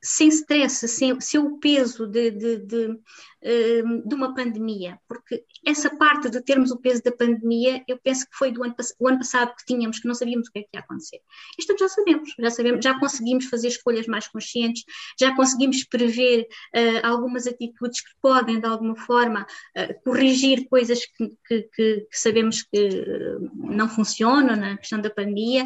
S3: sem stress, sem, sem o peso de, de, de, uh, de uma pandemia, porque essa parte de termos o peso da pandemia, eu penso que foi do ano, o ano passado que tínhamos, que não sabíamos o que é que ia acontecer. Isto já sabemos, já sabemos, já conseguimos fazer escolhas mais conscientes, já conseguimos prever uh, algumas atitudes que podem, de alguma forma, uh, corrigir coisas que, que, que, sabemos que não funcionam na questão da pandemia,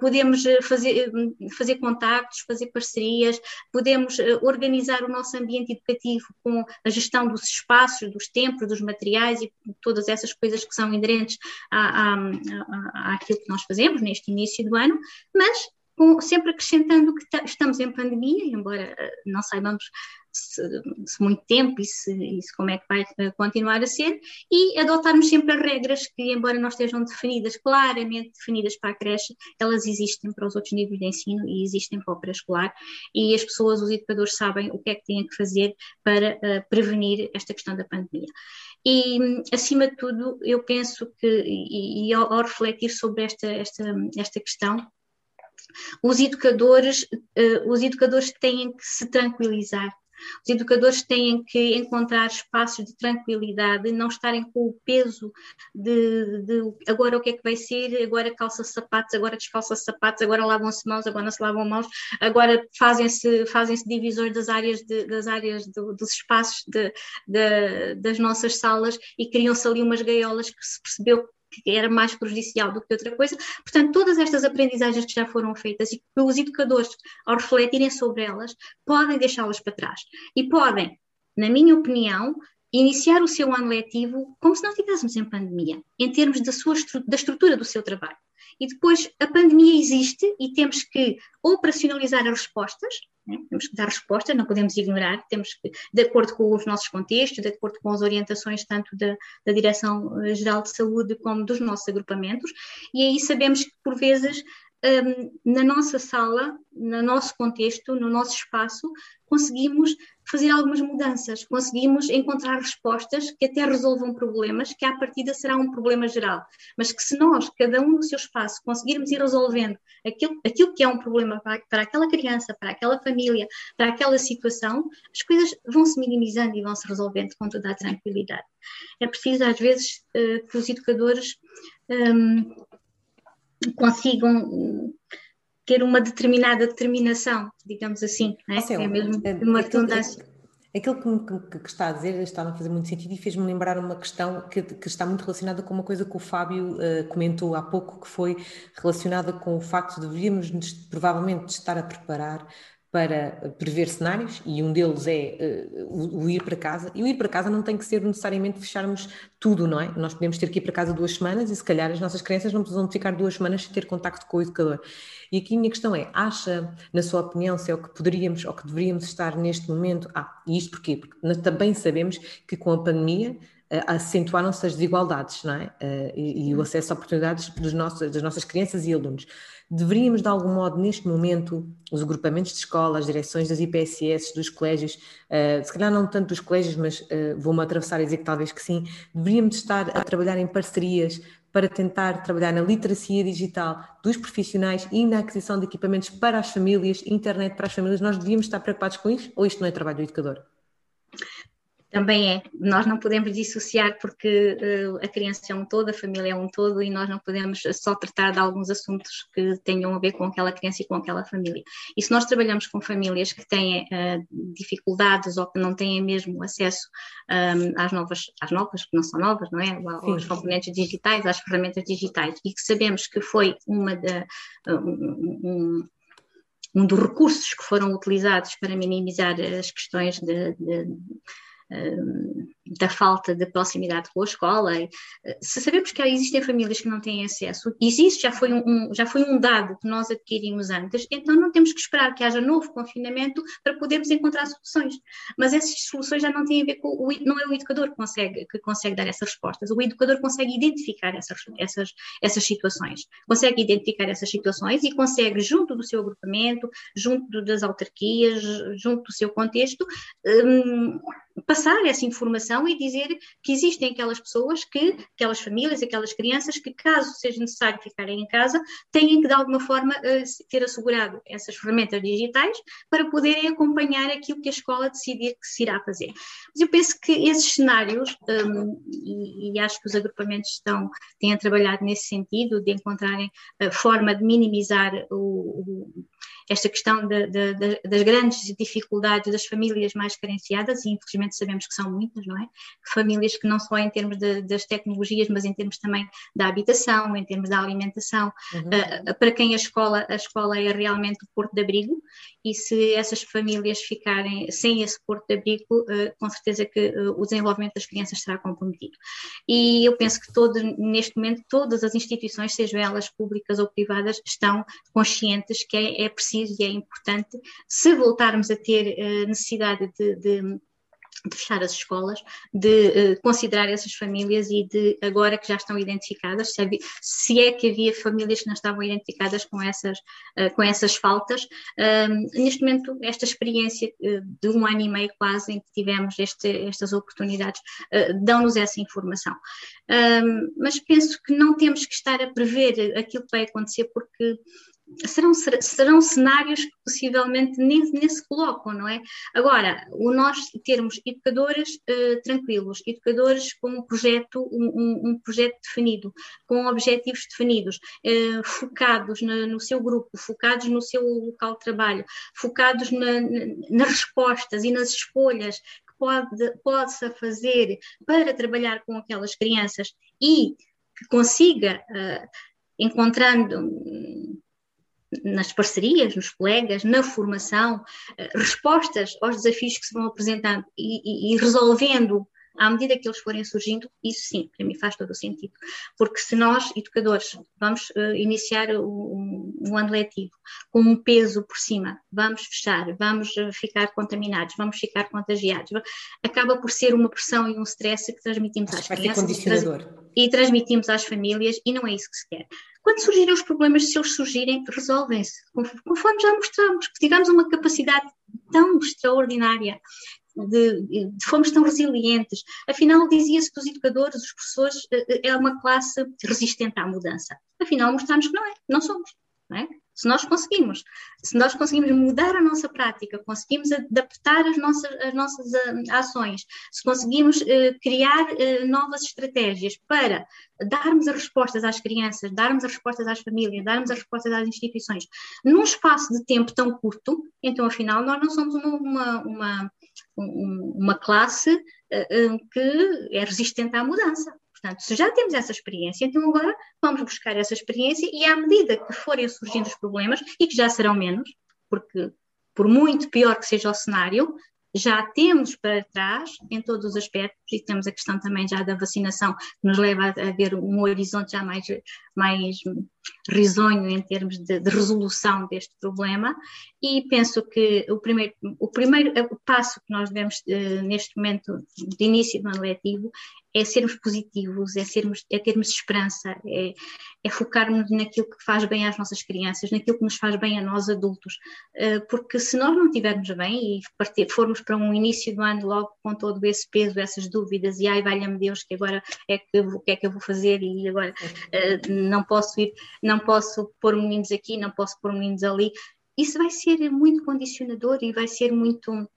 S3: podemos fazer, fazer contactos, fazer parcerias, podemos organizar o nosso ambiente educativo com a gestão dos espaços, dos tempos, dos materiais e todas essas coisas que são inerentes à, à, à, àquilo que nós fazemos neste início do ano, mas com, sempre acrescentando que estamos em pandemia, embora eh, não saibamos se, se muito tempo e se, e se, como é que vai eh, continuar a ser, e adotarmos sempre as regras que, embora não estejam definidas, claramente definidas para a creche, elas existem para os outros níveis de ensino e existem para o pré-escolar, e as pessoas, os educadores, sabem o que é que têm que fazer para uh, prevenir esta questão da pandemia. E, acima de tudo, eu penso que, e, e ao, ao, refletir sobre esta, esta, esta questão, os educadores, uh, os educadores têm que se tranquilizar. Os educadores têm que encontrar espaços de tranquilidade, não estarem com o peso de, de agora o que é que vai ser, agora calça-se sapatos, agora descalça-se sapatos, agora lavam-se mãos, agora não se lavam mãos, agora fazem-se fazem divisões das áreas, de, das áreas do, dos espaços de, das nossas salas e criam-se ali umas gaiolas que se percebeu que era mais prejudicial do que outra coisa. Portanto, todas estas aprendizagens que já foram feitas e que os educadores, ao refletirem sobre elas, podem deixá-las para trás. E podem, na minha opinião, iniciar o seu ano letivo como se não estivéssemos em pandemia, em termos da, sua, da estrutura do seu trabalho. E depois a pandemia existe e temos que operacionalizar as respostas, né? temos que dar respostas, não podemos ignorar, temos que, de acordo com os nossos contextos, de acordo com as orientações tanto da, da Direção-Geral de Saúde como dos nossos agrupamentos, e aí sabemos que por vezes um, na nossa sala, no nosso contexto, no nosso espaço, conseguimos fazer algumas mudanças, conseguimos encontrar respostas que até resolvam problemas, que à partida será um problema geral, mas que se nós, cada um no seu espaço, conseguirmos ir resolvendo aquilo, aquilo que é um problema para, para aquela criança, para aquela família, para aquela situação, as coisas vão se minimizando e vão se resolvendo com toda a tranquilidade. É preciso, às vezes, uh, que os educadores um, consigam ter uma determinada determinação, digamos assim, não é? é mesmo é, uma redundância.
S1: Aquilo que, que, que, está a dizer está a fazer muito sentido e fez-me lembrar uma questão que, que, está muito relacionada com uma coisa que o Fábio uh, comentou há pouco, que foi relacionada com o facto de deveríamos provavelmente estar a preparar para prever cenários e um deles é uh, o, ir para casa. E o ir para casa não tem que ser necessariamente fecharmos tudo, não é? Nós podemos ter que ir para casa duas semanas e se calhar as nossas crianças não precisam ficar duas semanas sem ter contacto com o educador. E aqui a minha questão é, acha, na sua opinião, se é o que poderíamos ou que deveríamos estar neste momento? Ah, e isto porquê? Porque também sabemos que com a pandemia acentuaram-se as desigualdades, não é? Uh, e, e, o acesso a oportunidades dos nossos, das nossas crianças e alunos. Deveríamos, de algum modo, neste momento, os agrupamentos de escola, as direções das IPSS, dos colégios, uh, se calhar não tanto dos colégios, mas uh, vou-me atravessar e dizer que talvez que sim, deveríamos estar a trabalhar em parcerias para tentar trabalhar na literacia digital dos profissionais e na aquisição de equipamentos para as famílias, internet para as famílias. Nós devíamos estar preocupados com isso ou isto não é trabalho do educador?
S3: Também é. Nós não podemos dissociar porque uh, a criança é um todo, a família é um todo e nós não podemos só tratar de alguns assuntos que tenham a ver com aquela criança e com aquela família. E se nós trabalhamos com famílias que têm uh, dificuldades ou que não têm mesmo acesso um, ehm, às novas, às novas, que não são novas, não é? Aos componentes digitais, às ferramentas digitais e que sabemos que foi uma da. Um, um, um dos recursos que foram utilizados para minimizar as questões de, de da falta de proximidade com a escola. Se sabemos que existem famílias que não têm acesso, existe, já foi um, já foi um dado que nós adquirimos antes, então não temos que esperar que haja novo confinamento para podermos encontrar soluções. Mas essas soluções já não têm a ver com o, não é o educador que consegue, que consegue dar essas respostas, o educador consegue identificar essas, essas, essas situações, consegue identificar essas situações e consegue, junto do seu agrupamento, junto das autarquias, junto do seu contexto, um, passar essa informação e dizer que existem aquelas pessoas que, aquelas famílias, aquelas crianças que, caso seja necessário ficarem em casa, têm que de alguma forma ter assegurado essas ferramentas digitais para poderem acompanhar aquilo que a escola decidir que se irá fazer. Mas eu penso que esses cenários, um, e, e, acho que os agrupamentos estão, têm trabalhado nesse sentido, de encontrarem a forma de minimizar o, o esta questão de, de, de, das grandes dificuldades das famílias mais carenciadas, e infelizmente sabemos que são muitas, não é? Famílias que não só em termos das tecnologias, mas em termos também da habitação, em termos da alimentação, uhum. uh, para quem a escola, a escola é realmente o porto de abrigo, e se essas famílias ficarem sem esse porto de abrigo, uh, com certeza que o desenvolvimento das crianças será comprometido. E eu penso que todo, neste momento todas as instituições, sejam elas públicas ou privadas, estão conscientes que é, é preciso e é importante, se voltarmos a ter uh, necessidade de, de, de, fechar as escolas, de uh, considerar essas famílias e de, agora que já estão identificadas, se, havia, se, é que havia famílias que não estavam identificadas com essas, uh, com essas faltas, neste momento, esta experiência de um ano e meio quase em que tivemos este, estas oportunidades, dão-nos essa informação. mas penso que não temos que estar a prever aquilo que vai acontecer, porque serão, serão cenários que possivelmente nem, nem, se colocam, não é? Agora, o nós termos educadores uh, tranquilos, educadores com um projeto, um, um, projeto definido, com objetivos definidos, uh, focados na, no seu grupo, focados no seu local de trabalho, focados na, na, nas respostas e nas escolhas que pode, possa fazer para trabalhar com aquelas crianças e que consiga, uh, encontrando nas parcerias, nos colegas, na formação, eh, respostas aos desafios que se vão apresentando e, e, e resolvendo à medida que eles forem surgindo, isso sim, para mim faz todo o sentido. Porque se nós, educadores, vamos uh, iniciar um, um, ano letivo com um peso por cima, vamos fechar, vamos uh, ficar contaminados, vamos ficar contagiados, acaba por ser uma pressão e um stress que transmitimos às crianças e transmitimos às famílias e não é isso que se quer. Quando surgirem os problemas, se eles surgirem, resolvem-se, conforme já mostramos, que tivemos uma capacidade tão extraordinária de, de, fomos tão resilientes. Afinal, dizia-se que os educadores, os professores, eh, eh, é uma classe resistente à mudança. Afinal, mostramos que não é, não somos. Não é? Se nós conseguimos, se nós conseguimos mudar a nossa prática, conseguimos adaptar as nossas, as nossas uh, ações, se conseguimos uh, criar uh, novas estratégias para darmos as respostas às crianças, darmos as respostas às famílias, darmos as respostas às instituições, num espaço de tempo tão curto, então afinal nós não somos uma, uma, uma, uma classe que é resistente à mudança. Portanto, se já temos essa experiência, então agora vamos buscar essa experiência e à medida que forem surgindo os problemas, e que já serão menos, porque por muito pior que seja o cenário, já temos para trás em todos os aspectos e temos a questão também já da vacinação que nos leva a ver um horizonte já mais, mais risonho em termos de, de resolução deste problema e penso que o primeiro, o primeiro passo que nós devemos eh, neste momento de início do ano letivo é sermos positivos, é, sermos, é termos esperança, é, é focarmos naquilo que faz bem às nossas crianças, naquilo que nos faz bem a nós adultos, uh, porque se nós não estivermos bem e partir, formos para um início do ano logo com todo esse peso, essas dúvidas, e ai, valha-me Deus, que agora é que o que é que eu vou fazer? E agora uh, não posso ir, não posso pôr meninos aqui, não posso pôr meninos ali, isso vai ser muito condicionador e vai ser muito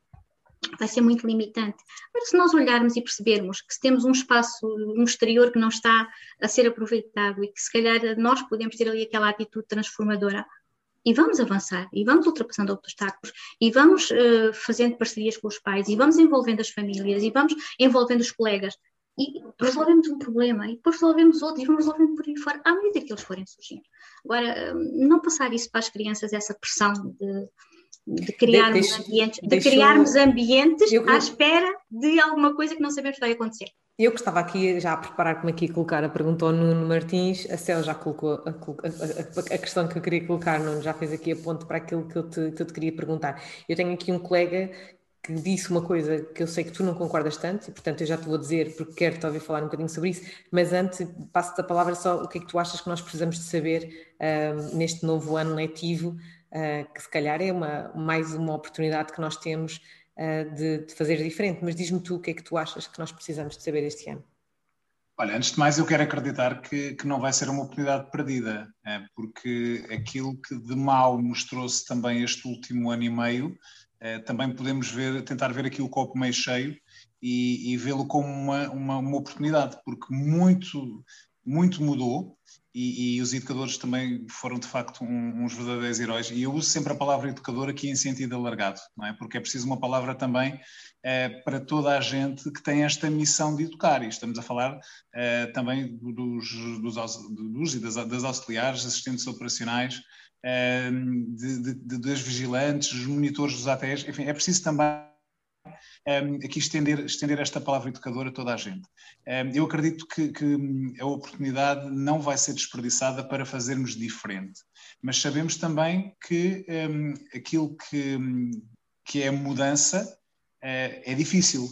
S3: vai ser muito limitante. Mas se nós olharmos e percebermos que se temos um espaço no exterior que não está a ser aproveitado e que se calhar nós podemos ter ali aquela atitude transformadora, e vamos avançar, e vamos ultrapassando obstáculos, e vamos uh, fazendo parcerias com os pais, e vamos envolvendo as famílias, e vamos envolvendo os colegas, e resolvemos um problema, e depois resolvemos outro, e vamos resolvendo por aí fora, à medida que eles forem surgindo. Agora, eh, não passar isso para as crianças, essa pressão de de criarmos de, ambientes, de criarmos ambientes eu, à espera de alguma coisa que não sabemos que vai acontecer.
S1: Eu que estava aqui já a preparar como aqui colocar a pergunta ao Nuno Martins, a Céu já colocou a, a, a, questão que eu queria colocar, Nuno já fez aqui a ponto para aquilo que eu, te, que eu te queria perguntar. Eu tenho aqui um colega que disse uma coisa que eu sei que tu não concordas tanto, e portanto eu já te vou dizer porque quero te ouvir falar um bocadinho sobre isso, mas antes passo-te a palavra só o que é que tu achas que nós precisamos de saber uh, neste novo ano letivo uh, que se calhar é uma, mais uma oportunidade que nós temos uh, de, de, fazer diferente. Mas diz-me tu o que é que tu achas que nós precisamos de saber este ano.
S2: Olha, antes de mais, eu quero acreditar que, que não vai ser uma oportunidade perdida, é, porque aquilo que de mal nos trouxe também este último ano e meio, também podemos ver, tentar ver aqui o copo meio cheio e, e vê-lo como uma, uma, uma, oportunidade, porque muito, muito mudou e, e, os educadores também foram de facto um, uns verdadeiros heróis. E eu uso sempre a palavra educador aqui em sentido alargado, não é? Porque é preciso uma palavra também é, para toda a gente que tem esta missão de educar. E estamos a falar é, também dos, dos, dos, e das, das auxiliares, assistentes operacionais, de, de, das vigilantes, dos monitores dos ATS, enfim, é preciso também um, aqui estender, estender esta palavra educadora a toda a gente. Um, eu acredito que, que, a oportunidade não vai ser desperdiçada para fazermos diferente, mas sabemos também que um, aquilo que, que é mudança uh, é difícil,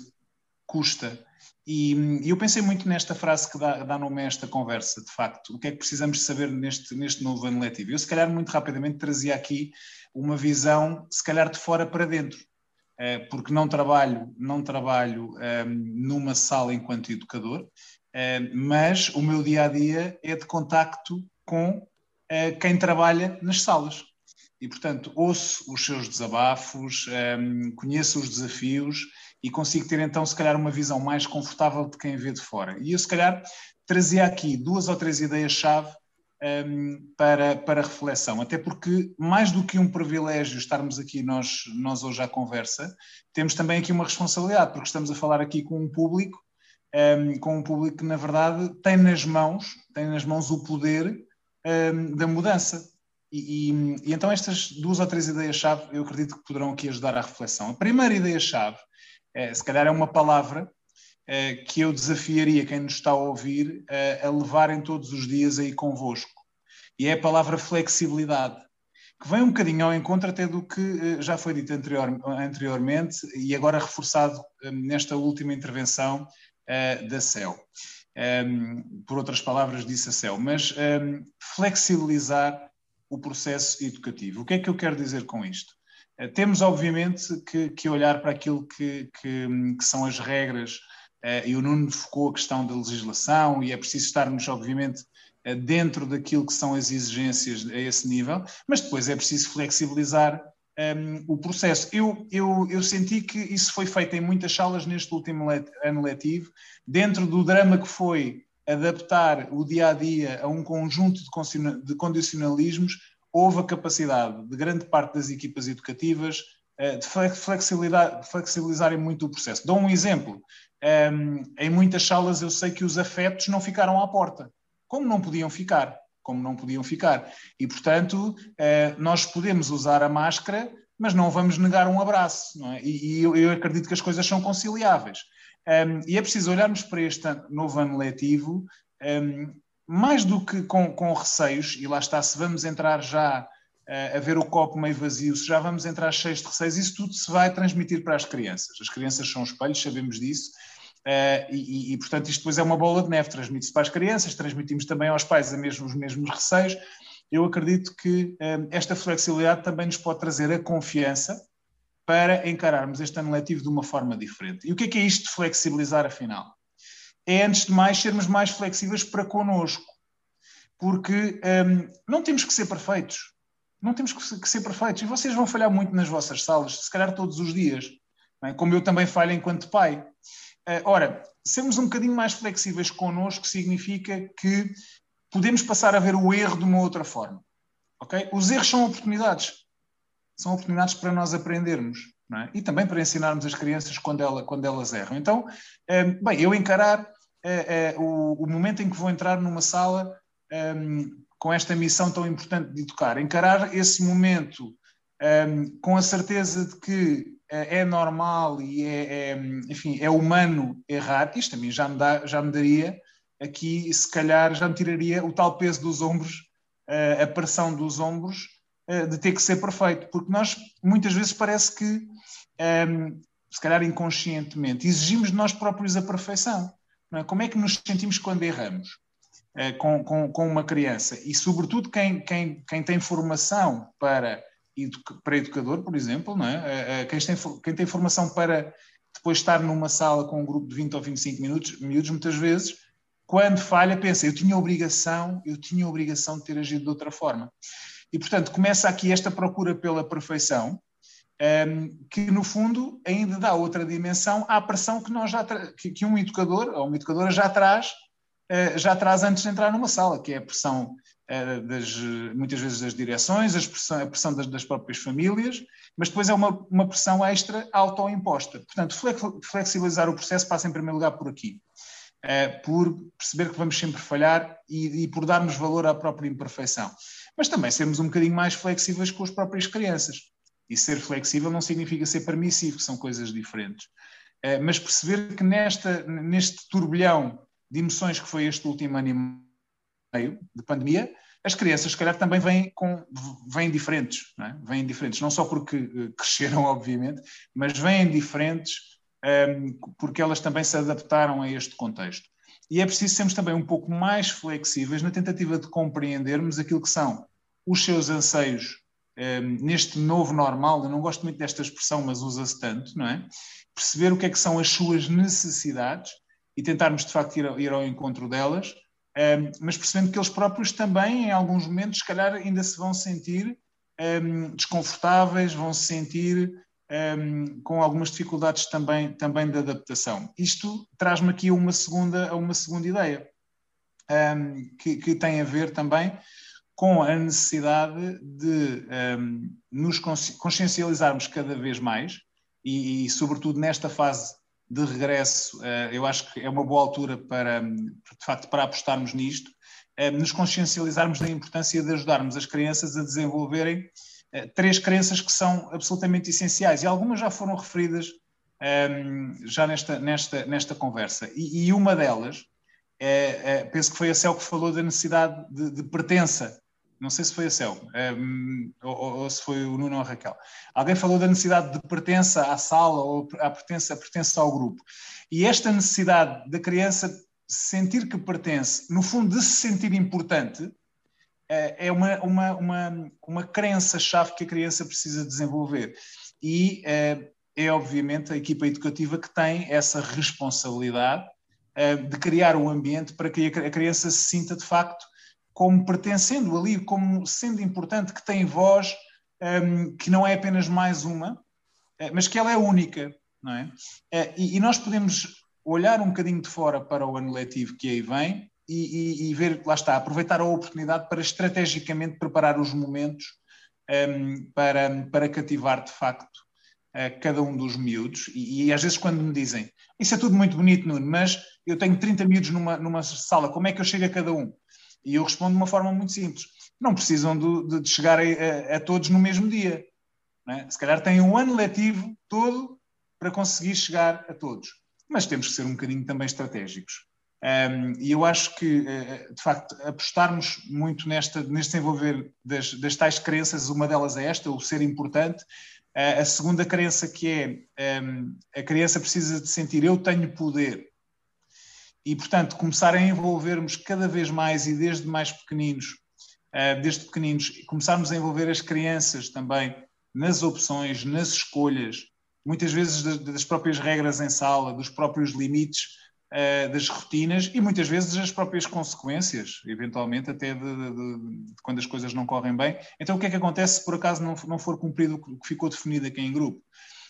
S2: custa. E, e, eu pensei muito nesta frase que dá, dá nome a esta conversa, de facto. O que é que precisamos saber neste, neste novo ano letivo? Eu, se calhar, muito rapidamente trazia aqui uma visão, se calhar, de fora para dentro. Eh, porque não trabalho, não trabalho ehm, numa sala enquanto educador, uh, mas o meu dia a dia é de contacto com uh, quem trabalha nas salas. E, portanto, ouço os seus desabafos, ehm, conheço os desafios e consigo ter, então, se calhar, uma visão mais confortável de quem vê de fora. E eu, se calhar, trazia aqui duas ou três ideias-chave um, para, para reflexão, até porque mais do que um privilégio estarmos aqui nós, nós hoje à conversa, temos também aqui uma responsabilidade, porque estamos a falar aqui com um público, um, com um público que na verdade tem nas mãos, tem nas mãos o poder um, da mudança. E, e, e, então estas duas ou três ideias-chave eu acredito que poderão aqui ajudar à reflexão. A primeira ideia-chave, é, se calhar é uma palavra eh, que eu desafiaria quem nos está a ouvir eh, a levarem todos os dias aí convosco. E é a palavra flexibilidade, que vem um bocadinho ao encontro até do que já foi dito anterior, anteriormente e agora reforçado nesta última intervenção da CEL. por outras palavras, disse a CEL, mas flexibilizar o processo educativo. O que é que eu quero dizer com isto? Temos, obviamente, que, que olhar para aquilo que, que, que são as regras eh, e o Nuno focou a questão da legislação e é preciso estarmos, obviamente, eh, dentro daquilo que são as exigências a esse nível, mas depois é preciso flexibilizar um, ehm, o processo. Eu, eu, eu senti que isso foi feito em muitas salas neste último let, ano letivo, dentro do drama que foi adaptar o dia a dia a um conjunto de, de condicionalismos, houve a capacidade de grande parte das equipas educativas uh, de flexibilizar, flexibilizarem muito o processo. Dou um exemplo um, em muitas salas eu sei que os afetos não ficaram à porta, como não podiam ficar, como não podiam ficar. E, portanto, uh, nós podemos usar a máscara, mas não vamos negar um abraço, é? E, eu, acredito que as coisas são conciliáveis. Um, e é preciso olharmos para este novo ano letivo, um, mais do que com, com receios, e lá está, se vamos entrar já a ver o copo meio vazio, se já vamos entrar cheios de receios, isso tudo se vai transmitir para as crianças. As crianças são espelhos, sabemos disso, uh, e, e, portanto, isto depois é uma bola de neve, transmite-se para as crianças, transmitimos também aos pais mesmo, os mesmos receios. Eu acredito que uh, esta flexibilidade também nos pode trazer a confiança para encararmos este ano letivo de uma forma diferente. E o que é que é isto de flexibilizar, afinal? É, antes de mais, sermos mais flexíveis para connosco, porque um, não temos que ser perfeitos não temos que ser perfeitos. E vocês vão falhar muito nas vossas salas, se calhar todos os dias, é? como eu também falho enquanto pai. Eh, ora, sermos um bocadinho mais flexíveis connosco significa que podemos passar a ver o erro de uma outra forma. Okay? Os erros são oportunidades. São oportunidades para nós aprendermos. É? E também para ensinarmos as crianças quando, ela, quando elas erram. Então, eh, bem, eu encarar eh, o, o momento em que vou entrar numa sala com esta missão tão importante de educar, encarar esse momento um, com a certeza de que é normal e é, é, enfim, é humano errar, isto a mim já me, dá, já me daria aqui, se calhar, já me tiraria o tal peso dos ombros, a pressão dos ombros, de ter que ser perfeito, porque nós muitas vezes parece que, um, se calhar inconscientemente, exigimos de nós próprios a perfeição. É? Como é que nos sentimos quando erramos? Eh, com, com, com, uma criança. E, sobretudo, quem, quem, quem tem formação para para educador, por exemplo, não é? quem, tem, quem tem formação para depois estar numa sala com um grupo de 20 ou 25 minutos, minutos muitas vezes, quando falha, pensa, eu tinha obrigação, eu tinha obrigação de ter agido de outra forma. E, portanto, começa aqui esta procura pela perfeição, um, que no fundo ainda dá outra dimensão à pressão que nós já que, que, um educador ou uma educadora já traz uh, já traz antes de entrar numa sala, que é a pressão uh, das muitas vezes das direções, a pressão, a pressão das, das, próprias famílias, mas depois é uma, uma pressão extra autoimposta. Portanto, flexibilizar o processo passa em primeiro lugar por aqui. Uh, por perceber que vamos sempre falhar e, e por darmos valor à própria imperfeição. Mas também sermos um bocadinho mais flexíveis com as próprias crianças e ser flexível não significa ser permissivo, são coisas diferentes. Uh, mas perceber que nesta, neste turbilhão de emoções que foi este último ano e meio de pandemia, as crianças, se calhar, também vêm, com, vêm diferentes, não é? Vêm diferentes, não só porque uh, cresceram, <laughs> obviamente, mas vêm diferentes ehm, porque elas também se adaptaram a este contexto. E é preciso sermos também um pouco mais flexíveis na tentativa de compreendermos aquilo que são os seus anseios neste novo normal, eu não gosto muito desta expressão, mas usa-se tanto, não é? Perceber o que é que são as suas necessidades e tentarmos de facto ir ao, encontro delas, ehm, mas percebendo que eles próprios também, em alguns momentos, se calhar ainda se vão sentir ehm, desconfortáveis, vão se sentir com algumas dificuldades também, também de adaptação. Isto traz-me aqui uma segunda, uma segunda ideia, que, que tem a ver também com a necessidade de um, ehm, nos consciencializarmos cada vez mais e, e, sobretudo nesta fase de regresso, uh, eu acho que é uma boa altura para, de facto, para apostarmos nisto, uh, nos consciencializarmos da importância de ajudarmos as crianças a desenvolverem uh, três crenças que são absolutamente essenciais e algumas já foram referidas um, ehm, já nesta, nesta, nesta conversa. E, e uma delas, é, é, penso que foi a Céu que falou da necessidade de, de pertença não sei se foi a Céu, um, ou, ou, se foi o Nuno ou a Raquel. Alguém falou da necessidade de pertença à sala ou a pertença, pertença ao grupo. E esta necessidade da criança sentir que pertence, no fundo, de se sentir importante, eh, é uma, uma, uma, uma crença-chave que a criança precisa desenvolver. E é, é, obviamente, a equipa educativa que tem essa responsabilidade eh, de criar um ambiente para que a criança se sinta, de facto, como pertencendo ali, como sendo importante, que tem voz, um, que não é apenas mais uma, eh, mas que ela é única, não é? Eh, e, e, nós podemos olhar um bocadinho de fora para o ano letivo que aí vem e, e, e ver, lá está, aproveitar a oportunidade para estrategicamente preparar os momentos um, para, para cativar de facto cada um dos miúdos. E, e, às vezes, quando me dizem isso é tudo muito bonito, Nuno, mas eu tenho 30 miúdos numa, numa sala, como é que eu chego a cada um? E eu respondo de uma forma muito simples. Não precisam de, de chegar a, a, a, todos no mesmo dia. É? Se calhar têm um ano letivo todo para conseguir chegar a todos. Mas temos que ser um bocadinho também estratégicos. Um, e eu acho que, eh, de facto, apostarmos muito nesta, neste desenvolver das, das tais crenças, uma delas é esta, o ser importante. A segunda crença que é um, a criança precisa de sentir eu tenho poder e, portanto, começar a envolvermos cada vez mais e desde mais pequeninos, uh, desde pequeninos, começarmos a envolver as crianças também nas opções, nas escolhas, muitas vezes das, próprias regras em sala, dos próprios limites, uh, das rotinas e muitas vezes as próprias consequências, eventualmente até de, de, de, de, quando as coisas não correm bem. Então, o que é que acontece se por acaso não, não for cumprido o que ficou definido aqui em grupo?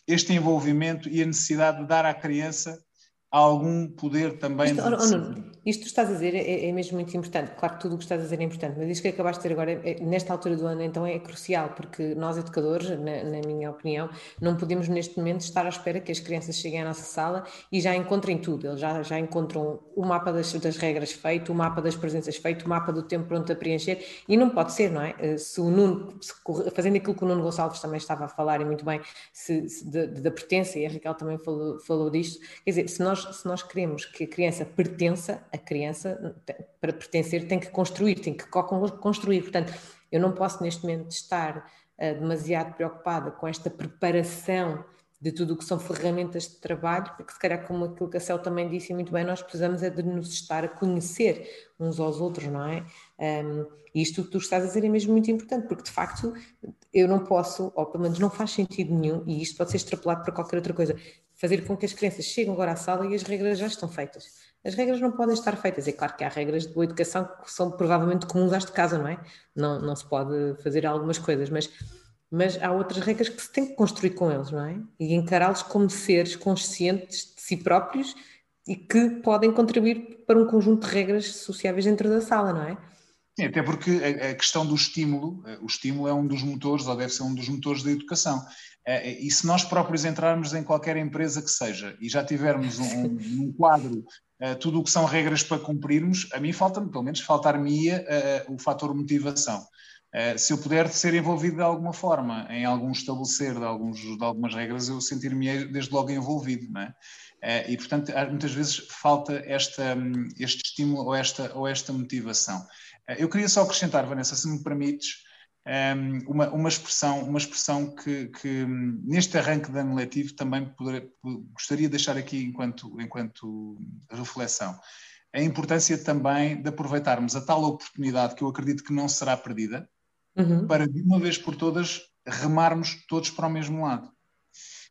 S2: Este envolvimento e a necessidade de dar à criança algum poder também.
S1: Isto, de... oh, Nuno, isto que estás a dizer é, é, mesmo muito importante. Claro que tudo o que estás a dizer é importante, mas isto que acabaste de dizer agora, é, nesta altura do ano, então é crucial, porque nós, educadores, na, na, minha opinião, não podemos neste momento estar à espera que as crianças cheguem à nossa sala e já encontrem tudo. Eles já, já encontram o mapa das, das regras feito, o mapa das presenças feito, o mapa do tempo pronto a preencher, e não pode ser, não é? Eh, se o Nuno, se, fazendo aquilo que o Nuno Gonçalves também estava a falar, e muito bem, se, se da pertença, e a Raquel também falou, falou disto, quer dizer, se nós, se nós queremos que a criança pertença, a criança para pertencer tem que construir, tem que construir. Portanto, eu não posso neste momento estar uh, demasiado preocupada com esta preparação de tudo o que são ferramentas de trabalho, porque se calhar como aquilo que a Cel também disse muito bem, nós precisamos é de nos estar a conhecer uns aos outros, não é? Um, e isto que tu estás a dizer é mesmo muito importante, porque de facto eu não posso, ou pelo menos não faz sentido nenhum, e isto pode ser extrapolado para qualquer outra coisa, fazer com que as crianças cheguem agora à sala e as regras já estão feitas. As regras não podem estar feitas. É claro que há regras de boa educação que são provavelmente comuns às de casa, não é? Não, não se pode fazer algumas coisas, mas mas há outras regras que se tem que construir com eles, não é? E encará-los como seres conscientes de si próprios e que podem contribuir para um conjunto de regras sociáveis dentro da sala, não é?
S2: Sim, até porque a, questão do estímulo, eh, o estímulo é um dos motores, ou deve ser um dos motores da educação. Eh, e se nós próprios entrarmos em qualquer empresa que seja e já tivermos um, um quadro tudo o que são regras para cumprirmos, a mim falta-me, pelo menos faltar-me uh, o fator motivação. Se eu puder ser envolvido de alguma forma em algum estabelecer de, alguns, de algumas regras, eu sentir-me desde logo envolvido, não é? E, portanto, muitas vezes falta esta, este estímulo ou esta, ou esta motivação. Eu queria só acrescentar, Vanessa, se me permites, um, uma, uma, expressão, uma expressão que, que neste arranque de ano letivo também poder, gostaria de deixar aqui enquanto, enquanto reflexão. A importância também de aproveitarmos a tal oportunidade que eu acredito que não será perdida, uhum. para de uma vez por todas remarmos todos para o mesmo lado.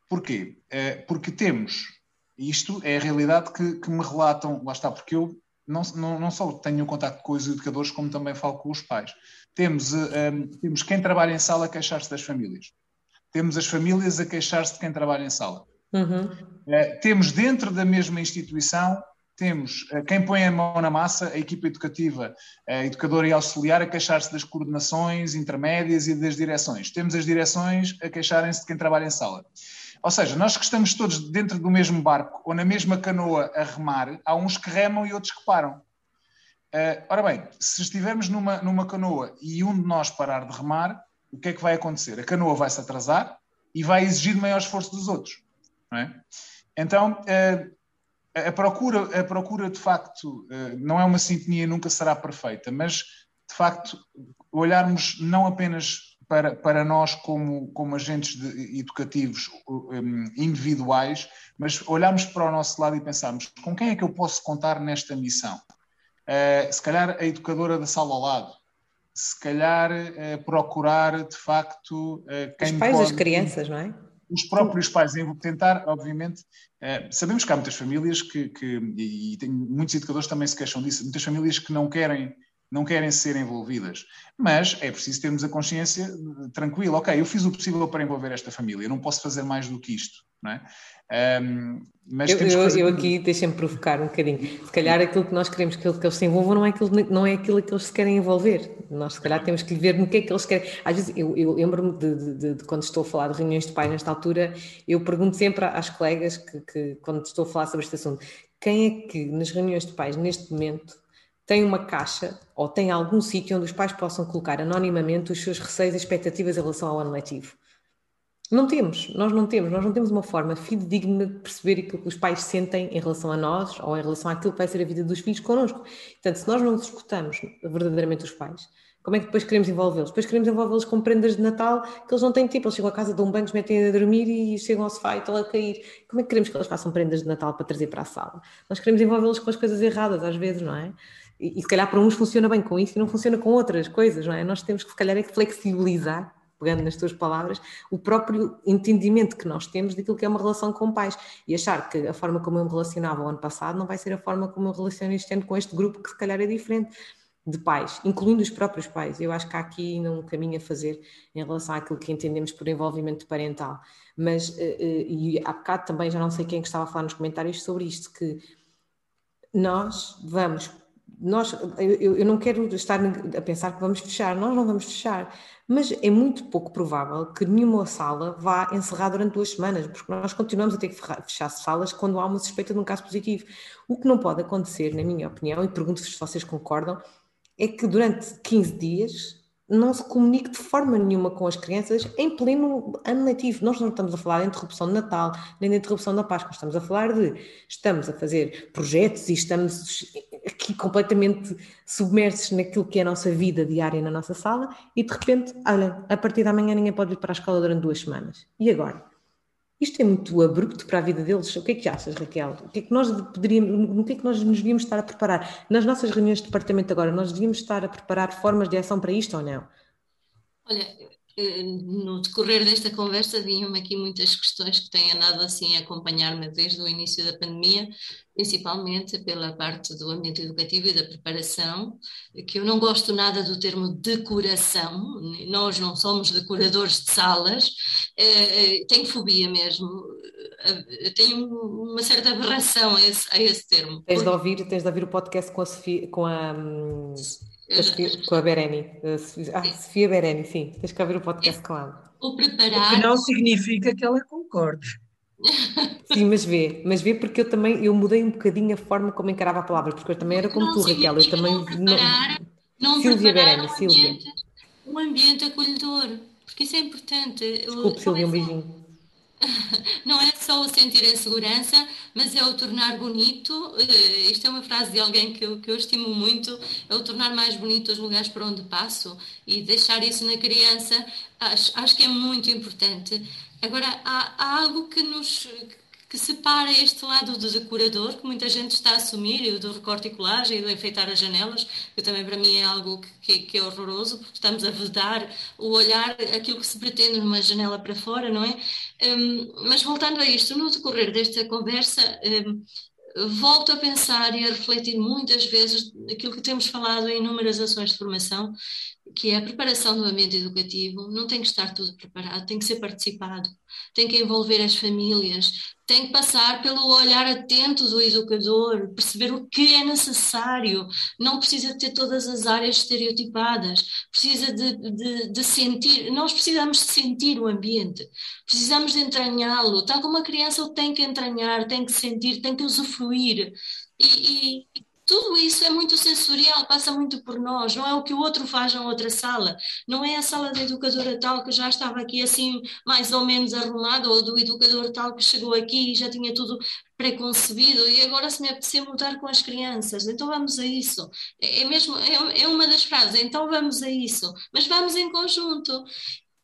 S2: Porquê? É, porque temos, isto é a realidade que, que, me relatam, lá está, porque eu não, não, não só tenho contato com os educadores, como também falo com os pais. Temos, um, eh, temos quem trabalha em sala a queixar-se das famílias. Temos as famílias a queixar-se de quem trabalha em sala. Uhum. É, temos dentro da mesma instituição temos uh, quem põe a mão na massa, a equipa educativa, a educadora e auxiliar, a queixar-se das coordenações intermédias e das direções. Temos as direções a queixarem-se de quem trabalha em sala. Ou seja, nós que estamos todos dentro do mesmo barco ou na mesma canoa a remar, há uns que remam e outros que param. Uh, ora bem, se estivermos numa, numa canoa e um de nós parar de remar, o que é que vai acontecer? A canoa vai se atrasar e vai exigir maior esforço dos outros. É? Então, uh, a procura, a procura de facto eh, não é uma sintonia, nunca será perfeita, mas de facto olharmos não apenas para, para nós como, como agentes de, educativos um, individuais, mas olharmos para o nosso lado e pensarmos com quem é que eu posso contar nesta missão? Uh, se calhar a educadora da sala ao lado, se calhar uh, procurar de facto uh,
S1: quem Os pais pode... das crianças, não é?
S2: os próprios pais em tentar, obviamente, sabemos que há muitas famílias que, que e, e tem, muitos educadores também se queixam disso, muitas famílias que não querem não querem ser envolvidas. Mas é preciso termos a consciência tranquila, ok, eu fiz o possível para envolver esta família, eu não posso fazer mais do que isto. Não é? Um,
S1: mas eu, eu, fazer... eu aqui deixem-me provocar um bocadinho. Se calhar aquilo que nós queremos que, que eles se envolvam não é, aquilo, não é aquilo que eles se querem envolver. Nós, se calhar, temos que ver no que é que eles querem. Às vezes, eu, eu lembro-me de, de, de, quando estou a falar de reuniões de pais nesta altura, eu pergunto sempre às colegas que, que, quando estou a falar sobre este assunto, quem é que nas reuniões de pais, neste momento, tem uma caixa ou tem algum sítio onde os pais possam colocar anonimamente os seus receios e expectativas em relação ao ano letivo? Não temos, nós não temos, nós não temos uma forma fidedigna de perceber aquilo que os pais sentem em relação a nós ou em relação àquilo que vai ser a vida dos filhos connosco. Portanto, se nós não escutamos verdadeiramente os pais, como é que depois queremos envolvê-los? Depois queremos envolvê-los com prendas de Natal que eles não têm tipo, eles chegam à casa de um banco, metem a dormir e chegam ao sofá e estão a cair. Como é que queremos que eles façam prendas de Natal para trazer para a sala? Nós queremos envolvê-los com as coisas erradas às vezes, não é? E, e se calhar para uns funciona bem com isso e não funciona com outras coisas, não é? Nós temos que se calhar é que flexibilizar pegando nas tuas palavras, o próprio entendimento que nós temos daquilo que é uma relação com pais e achar que a forma como eu me relacionava o ano passado não vai ser a forma como eu relaciono este ano com este grupo que se calhar é diferente de pais, incluindo os próprios pais. Eu acho que há aqui ainda um caminho a fazer em relação àquilo que entendemos por envolvimento parental. Mas, eh, eh, e há bocado também, já não sei quem é que estava a falar nos comentários sobre isto, que nós vamos nós, eu, eu, não quero estar a pensar que vamos fechar, nós não vamos fechar, mas é muito pouco provável que nenhuma sala vá encerrar durante duas semanas, porque nós continuamos a ter que fechar salas quando há uma suspeita de um caso positivo. O que não pode acontecer, na minha opinião, e pergunto-vos se vocês concordam, é que durante 15 dias não se comunique de forma nenhuma com as crianças em pleno ano letivo. Nós não estamos a falar de interrupção de Natal, nem de interrupção da Páscoa, estamos a falar de estamos a fazer projetos e estamos aqui completamente submersos naquilo que é a nossa vida diária na nossa sala e de repente, olha, a partir da manhã ninguém pode ir para a escola durante duas semanas. E agora? Isto é muito abrupto para a vida deles. O que é que achas, Raquel? O que é que nós poderíamos, no que é que nós nos devíamos estar a preparar? Nas nossas reuniões de departamento agora, nós devíamos estar a preparar formas de ação para isto ou não?
S5: Olha, no decorrer desta conversa vinham-me aqui muitas questões que têm andado assim a acompanhar-me desde o início da pandemia, principalmente pela parte do ambiente educativo e da preparação, que eu não gosto nada do termo decoração, nós não somos decoradores de salas, eh, eh, tenho fobia mesmo, tenho uma certa aberração a esse, a esse termo.
S1: Tens de, ouvir, tens de ouvir o podcast com a, Sofia, com a com a Bereni. Ah, Sofia Bereni, sim. Tens que ouvir o podcast com ela.
S5: O preparar.
S4: O que não significa que ela concorde. <laughs>
S1: Sim, mas vê, mas vê porque eu também eu mudei um bocadinho a forma como encarava a palavra, porque eu também era como não tu, Raquel. Eu também
S5: não preparar, não,
S1: não Silvia Bereni,
S5: um
S1: Silvia.
S5: Ambiente, um ambiente acolhedor, porque isso é importante.
S1: Desculpe, Silvia, um beijinho <laughs>
S5: não é só o sentir a segurança, mas é o tornar bonito. Uh, isto é uma frase de alguém que eu, que eu estimo muito: é o tornar mais bonito os lugares por onde passo e deixar isso na criança. Acho, acho que é muito importante. Agora, há, há algo que nos que separa este lado do decorador, que muita gente está a assumir, o do recorte e colagem, e do enfeitar as janelas, que também para mim é algo que, que, é horroroso, porque estamos a vedar o olhar, aquilo que se pretende numa janela para fora, não é? Um, mas voltando a isto, no decorrer desta conversa, um, volto a pensar e a refletir muitas vezes aquilo que temos falado em inúmeras ações de formação, que é a preparação do ambiente educativo, não tem que estar tudo preparado, tem que ser participado, tem que envolver as famílias, tem que passar pelo olhar atento do educador, perceber o que é necessário, não precisa ter todas as áreas estereotipadas, precisa de, de, de sentir, nós precisamos de sentir o ambiente, precisamos de entranhá-lo, tal como a criança o tem que entranhar, tem que sentir, tem que usufruir. E, e, tudo isso é muito sensorial, passa muito por nós, não é o que o outro faz na outra sala, não é a sala da educadora tal que já estava aqui assim mais ou menos arrumada, ou do educador tal que chegou aqui e já tinha tudo preconcebido e agora se me apetecer mudar com as crianças, então vamos a isso. É, é mesmo, é, é uma das frases, então vamos a isso, mas vamos em conjunto.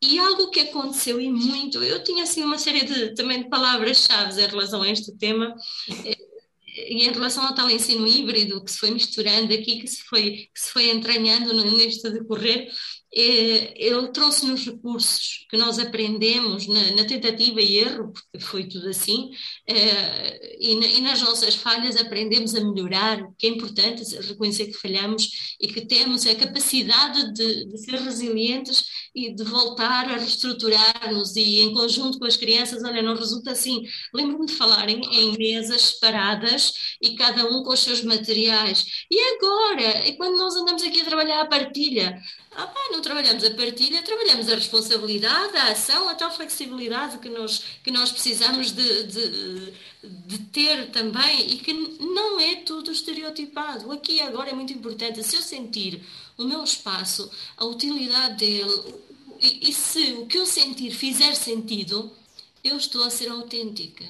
S5: E algo que aconteceu e muito, eu tinha assim uma série de também de palavras-chave em relação a este tema, e em relação ao tal ensino híbrido que se foi misturando aqui, que se foi, que se foi entranhando neste decorrer, eh, ele trouxe-nos recursos que nós aprendemos na, na, tentativa e erro, porque foi tudo assim, eh, e, na, e, nas nossas falhas aprendemos a melhorar, que é importante reconhecer que falhamos e que temos a capacidade de, de ser resilientes e de voltar a reestruturar-nos e em conjunto com as crianças, olha, não resulta assim. Lembro-me de falarem em mesas separadas e cada um com os seus materiais. E agora? E quando nós andamos aqui a trabalhar a partilha? Ah, não trabalhamos a partilha, trabalhamos a responsabilidade, a ação, a tal flexibilidade que nós, que nós precisamos de, de, de ter também e que não é tudo estereotipado. Aqui agora é muito importante. Se eu sentir o meu espaço, a utilidade dele, e, e se o que eu sentir fizer sentido, eu estou a ser autêntica.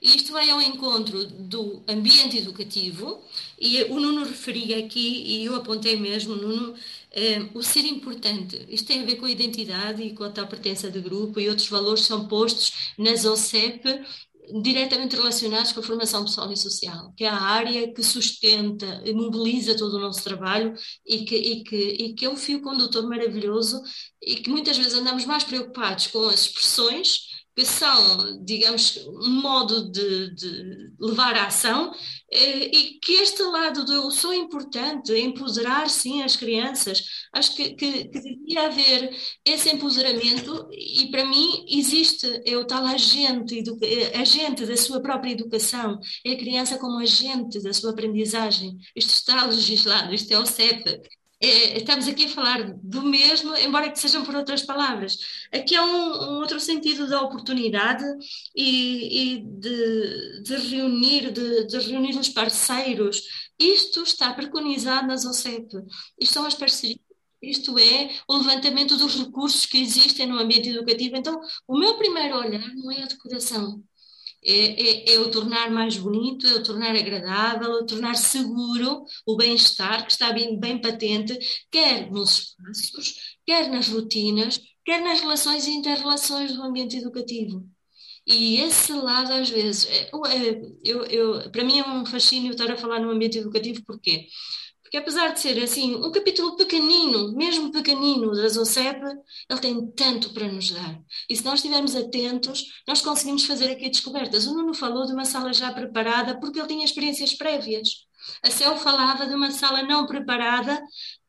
S5: Isto vai ao encontro do ambiente educativo, e o Nuno referia aqui, e eu apontei mesmo, Nuno, o ser importante. Isto tem a ver com a identidade e com a tal pertença de grupo, e outros valores são postos nas OCEP diretamente relacionados com a formação pessoal e social, que é a área que sustenta e mobiliza todo o nosso trabalho e que, e que, e que é um fio condutor maravilhoso e que muitas vezes andamos mais preocupados com as expressões são, digamos, um modo de, de levar à ação, eh, e que este lado do eu sou importante, empoderar sim as crianças, acho que, que, que devia haver esse empoderamento, e para mim existe, é o tal agente, agente da sua própria educação, é a criança como agente da sua aprendizagem. Isto está legislado, isto é o CEP, é, estamos aqui a falar do mesmo, embora que sejam por outras palavras. Aqui há um, um outro sentido da oportunidade e, e de, de, reunir, de, de, reunir os parceiros. Isto está preconizado nas OCEP. Isto são as parcerias. Isto é o levantamento dos recursos que existem no ambiente educativo. Então, o meu primeiro olhar não é a decoração, é, é, é, o tornar mais bonito, é o tornar agradável, é o tornar seguro o bem-estar que está bem, bem patente, quer nos espaços, quer nas rotinas, quer nas relações e interrelações do ambiente educativo. E esse lado, às vezes, é, é, eu, eu, para mim é um fascínio estar a falar no ambiente educativo, porquê? Porque apesar de ser assim um capítulo pequenino, mesmo pequenino da ZOCEP, ele tem tanto para nos dar. E se nós estivermos atentos, nós conseguimos fazer aqui descobertas. O Nuno falou de uma sala já preparada porque ele tinha experiências prévias. A CEL falava de uma sala não preparada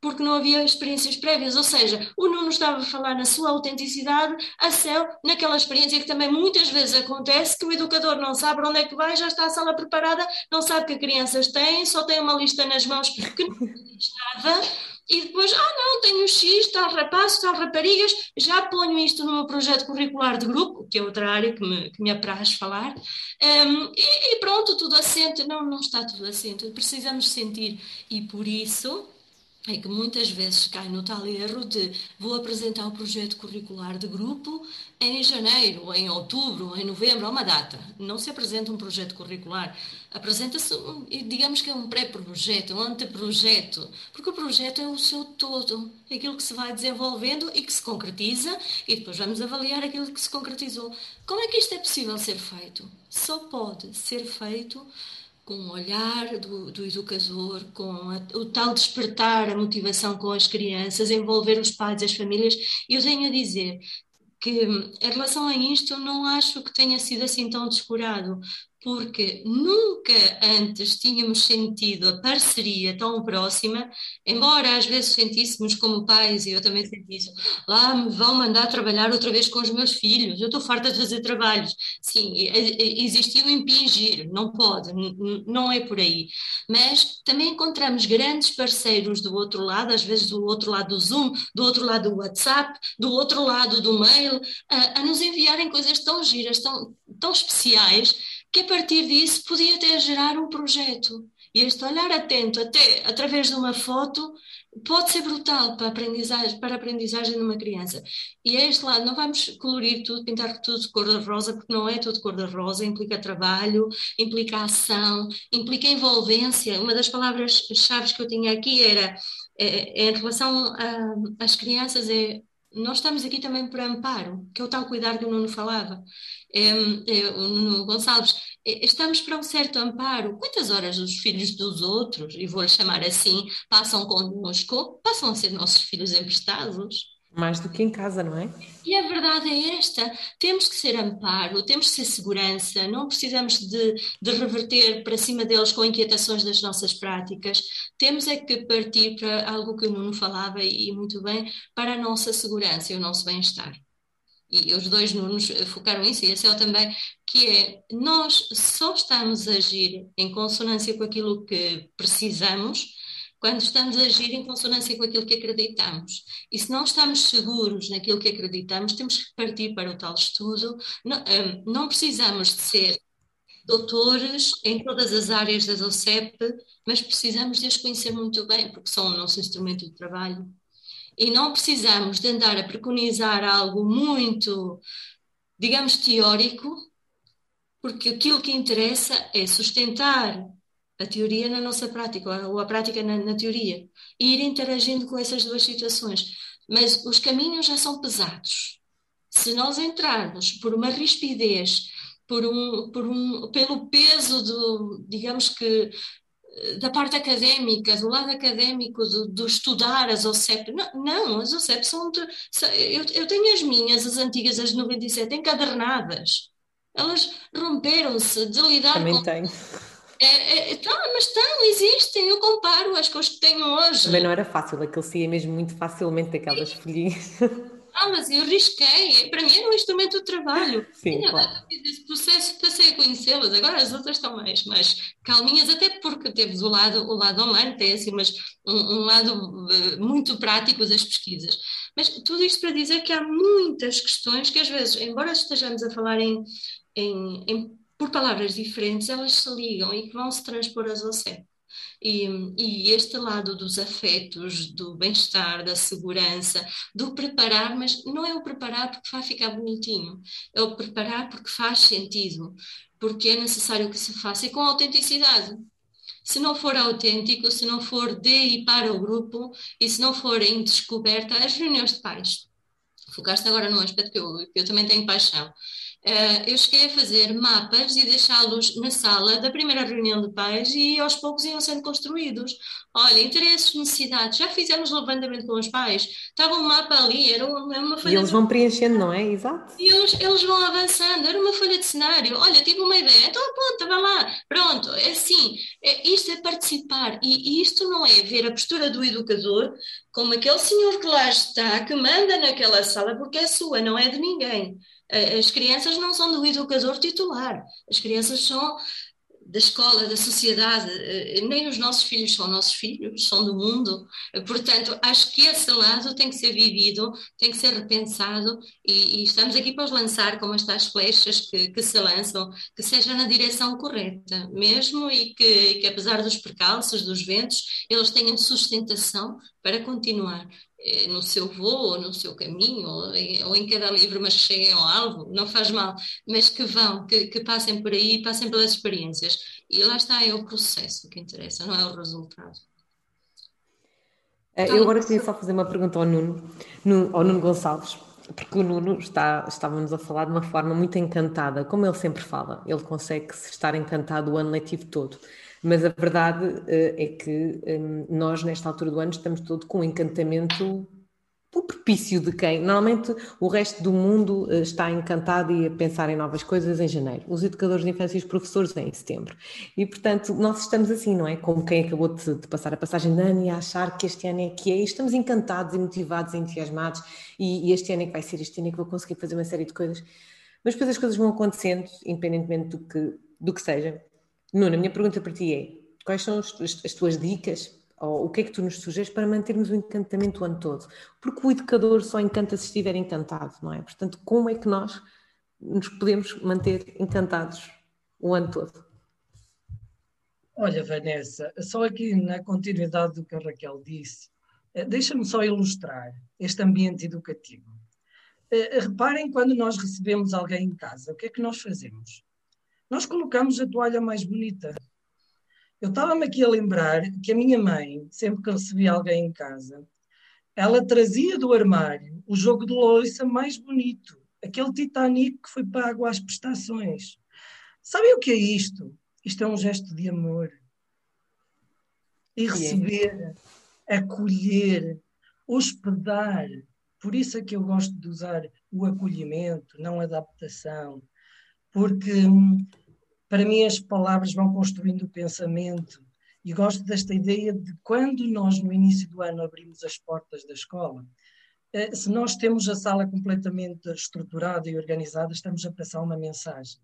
S5: porque não havia experiências prévias, ou seja, o Nuno estava a falar na sua autenticidade, a CEL naquela experiência que também muitas vezes acontece, que o educador não sabe onde é que vai, já está a sala preparada, não sabe que crianças têm, só tem uma lista nas mãos que não <laughs> estava, e depois, ah não, tenho X, tal rapaz, tal raparigas, já ponho isto no meu projeto curricular de grupo, que é outra área que me, que me apraz falar, um, e, e, pronto, tudo assente. Não, não está tudo assente, precisamos sentir, e por isso é que muitas vezes cai no tal erro de vou apresentar o projeto curricular de grupo em janeiro, em outubro, em novembro, a uma data. Não se apresenta um projeto curricular, apresenta-se, digamos que é um pré-projeto, um anteprojeto, porque o projeto é o seu todo, aquilo que se vai desenvolvendo e que se concretiza, e depois vamos avaliar aquilo que se concretizou. Como é que isto é possível ser feito? Só pode ser feito com o olhar do, do educador, com a, o tal despertar a motivação com as crianças, envolver os pais, as famílias. E eu tenho a dizer que, em relação a isto, eu não acho que tenha sido assim tão descurado, porque nunca antes tínhamos sentido a parceria tão próxima, embora às vezes sentíssemos como pais, e eu também senti isso, lá me vão mandar trabalhar outra vez com os meus filhos, eu estou farta de fazer trabalhos. Sim, existia um impingir, não pode, não é por aí. Mas também encontramos grandes parceiros do outro lado, às vezes do outro lado do Zoom, do outro lado do WhatsApp, do outro lado do mail, a, a nos enviarem coisas tão giras, tão, tão especiais que a partir disso podia até gerar um projeto. E este olhar atento, até através de uma foto, pode ser brutal para a aprendizagem, para a aprendizagem de uma criança. E é este lado, não vamos colorir tudo, pintar tudo de cor-de-rosa, porque não é tudo cor-de-rosa, implica trabalho, implica ação, implica envolvência. Uma das palavras-chave que eu tinha aqui era, é, é em relação às crianças, é nós estamos aqui também por amparo, que é o tal cuidar que o Nuno falava. É, é, o Nuno Gonçalves, é, estamos para um certo amparo. Quantas horas os filhos dos outros, e vou-lhe chamar assim, passam connosco, passam a ser nossos filhos emprestados?
S1: Mais do que em casa, não é?
S5: E a verdade é esta: temos que ser amparo, temos que ser segurança, não precisamos de, de reverter para cima deles com inquietações das nossas práticas, temos é que partir para algo que o Nuno falava e muito bem, para a nossa segurança e o nosso bem-estar. E os dois Nunos focaram isso, e a Céu também, que é nós só estamos a agir em consonância com aquilo que precisamos quando estamos a agir em consonância com aquilo que acreditamos. E se não estamos seguros naquilo que acreditamos, temos que partir para o tal estudo. Não, hum, não precisamos de ser doutores em todas as áreas da DOCEP, mas precisamos de as conhecer muito bem, porque são o nosso instrumento de trabalho. E não precisamos de andar a preconizar algo muito, digamos, teórico, porque aquilo que interessa é sustentar a teoria na nossa prática, ou a prática na, na teoria, e ir interagindo com essas duas situações. Mas os caminhos já são pesados. Se nós entrarmos por uma rispidez, por um, por um, pelo peso do, digamos que, da parte académica, do lado académico, do, do estudar as OCEP. Não, não, as OCEP são. De, eu, eu tenho as minhas, as antigas, as de 97, encadernadas. Elas romperam-se de lidar
S1: Também
S5: com.
S1: tenho
S5: é, é, tá, mas estão, existem, eu comparo as coisas que tenho hoje.
S1: Também não era fácil, aquilo saía mesmo muito facilmente daquelas folhinhas. <laughs>
S5: Ah, mas eu risquei, para mim era um instrumento de trabalho.
S1: Sim, claro.
S5: Esse processo passei a conhecê-las, agora as outras estão mais, mais calminhas, até porque temos o lado, o lado online, tem assim, mas um, um lado uh, muito prático das pesquisas. Mas tudo isto para dizer que há muitas questões que às vezes, embora estejamos a falar em, em, em por palavras diferentes, elas se ligam e que vão se transpor às OCEP. E, e, este lado dos afetos, do bem-estar, da segurança, do preparar, mas não é o preparar porque vai ficar bonitinho, é o preparar porque faz sentido, porque é necessário que se faça e com autenticidade. Se não for autêntico, se não for de e para o grupo e se não for em descoberta, as reuniões de pais. Focaste agora num aspecto que eu, que eu também tenho paixão eu cheguei a fazer mapas e deixá-los na sala da primeira reunião de pais e aos poucos iam sendo construídos. Olha, interesses, necessidades, já fizemos levantamento com os pais, estava um mapa ali, era uma,
S1: folha. E eles vão preenchendo, não é? Exato.
S5: E eles, eles vão avançando, era uma folha de cenário. Olha, tive uma ideia, então aponta, vai lá, pronto, é assim. É, isto é participar e isto não é ver a postura do educador como aquele senhor que lá está, que manda naquela sala porque é sua, não é de ninguém. As crianças não são do educador titular, as crianças são da escola, da sociedade, eh, nem os nossos filhos são nossos filhos, são do mundo. Portanto, acho que esse lado tem que ser vivido, tem que ser repensado e, e estamos aqui para os lançar como estas flechas que, que, se lançam, que seja na direção correta mesmo e que, que apesar dos percalços, dos ventos, eles tenham sustentação para continuar. Eh, no seu voo, no seu caminho, ou em, ou em cada livro, mas cheguem ao alvo, não faz mal, mas que vão, que, que passem por aí, passem pelas experiências. E lá está, é o processo que interessa, não é o resultado.
S1: Eh, eu agora queria só fazer uma pergunta ao Nuno, ao Nuno Gonçalves, porque o Nuno está, estávamos a falar de uma forma muito encantada, como ele sempre fala, ele consegue estar encantado o ano letivo todo. Mas a verdade eh, é que hum, nós, nesta altura do ano, estamos todo com um encantamento o propício de quem? Normalmente o resto do mundo eh, está encantado e a pensar em novas coisas em janeiro. Os educadores de infância e os professores em setembro. E, portanto, nós estamos assim, não é? Como quem acabou de, de passar a passagem de ano e a achar que este ano é que é. E estamos encantados e motivados e entusiasmados. E, e este ano é que vai ser, este ano é que vou conseguir fazer uma série de coisas. Mas depois as coisas vão acontecendo, independentemente do que, do que seja. Nuno, a minha pergunta para ti é: quais são as, as tuas dicas ou o que é que tu nos sugeres para mantermos o encantamento o ano todo? Porque o educador só encanta se estiver encantado, não é? Portanto, como é que nós nos podemos manter encantados o ano todo?
S4: Olha, Vanessa, só aqui na continuidade do que a Raquel disse, eh, deixa-me só ilustrar este ambiente educativo. Eh, reparem quando nós recebemos alguém em casa, o que é que nós fazemos? Nós colocamos a toalha mais bonita. Eu estava-me aqui a lembrar que a minha mãe, sempre que recebia alguém em casa, ela trazia do armário o jogo de louça mais bonito, aquele Titanic que foi pago às prestações. Sabem o que é isto? Isto é um gesto de amor. E receber, acolher, hospedar. Por isso é que eu gosto de usar o acolhimento, não a adaptação. Porque hum, para mim as palavras vão construindo o pensamento e gosto desta ideia de quando nós no início do ano abrimos as portas da escola, eh, se nós temos a sala completamente estruturada e organizada, estamos a passar uma mensagem.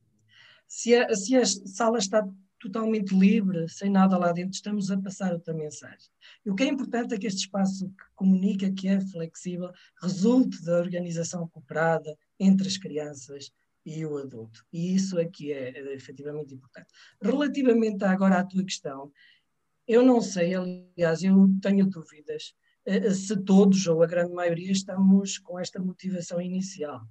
S4: Se a, se a sala está totalmente livre, sem nada lá dentro, estamos a passar outra mensagem. E o que é importante é que este espaço que comunica, que é flexível, resulte da organização cooperada entre as crianças e o adulto. E isso aqui é, é efetivamente importante. Relativamente agora à tua questão, eu não sei, aliás, eu tenho dúvidas eh, se todos ou a grande maioria estamos com esta motivação inicial.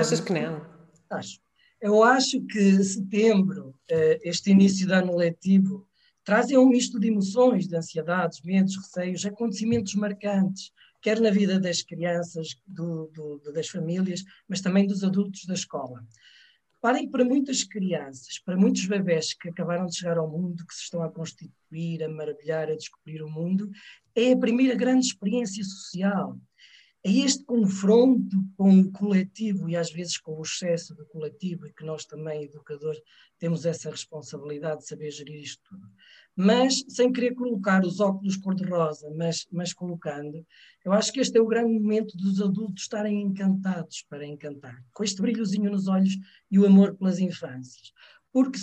S1: Achas que não?
S4: Acho. Eu acho que setembro, eh, este início de ano letivo, trazem um misto de emoções, de ansiedades, medos, receios, acontecimentos marcantes, quer na vida das crianças, do, do, das famílias, mas também dos adultos da escola. Reparem que para muitas crianças, para muitos bebés que acabaram de chegar ao mundo, que se estão a constituir, a maravilhar, a descobrir o mundo, é a primeira grande experiência social. É este confronto com o coletivo e às vezes com o excesso do coletivo, e que nós também, educadores, temos essa responsabilidade de saber gerir isto tudo mas sem querer colocar os óculos cor-de-rosa, mas, mas colocando, eu acho que este é o grande momento dos adultos estarem encantados para encantar, com este brilhozinho nos olhos e o amor pelas infâncias. Porque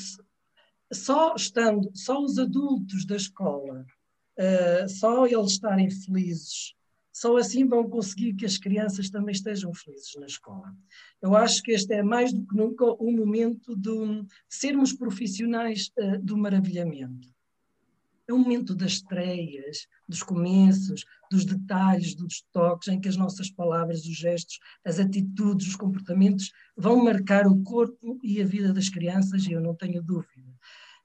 S4: só estando, só os adultos da escola, uh, só eles estarem felizes, só assim vão conseguir que as crianças também estejam felizes na escola. Eu acho que este é mais do que nunca o momento de sermos profissionais uh, do maravilhamento é o momento das estreias, dos começos, dos detalhes, dos toques, em que as nossas palavras, os gestos, as atitudes, os comportamentos vão marcar o corpo e a vida das crianças, e eu não tenho dúvida.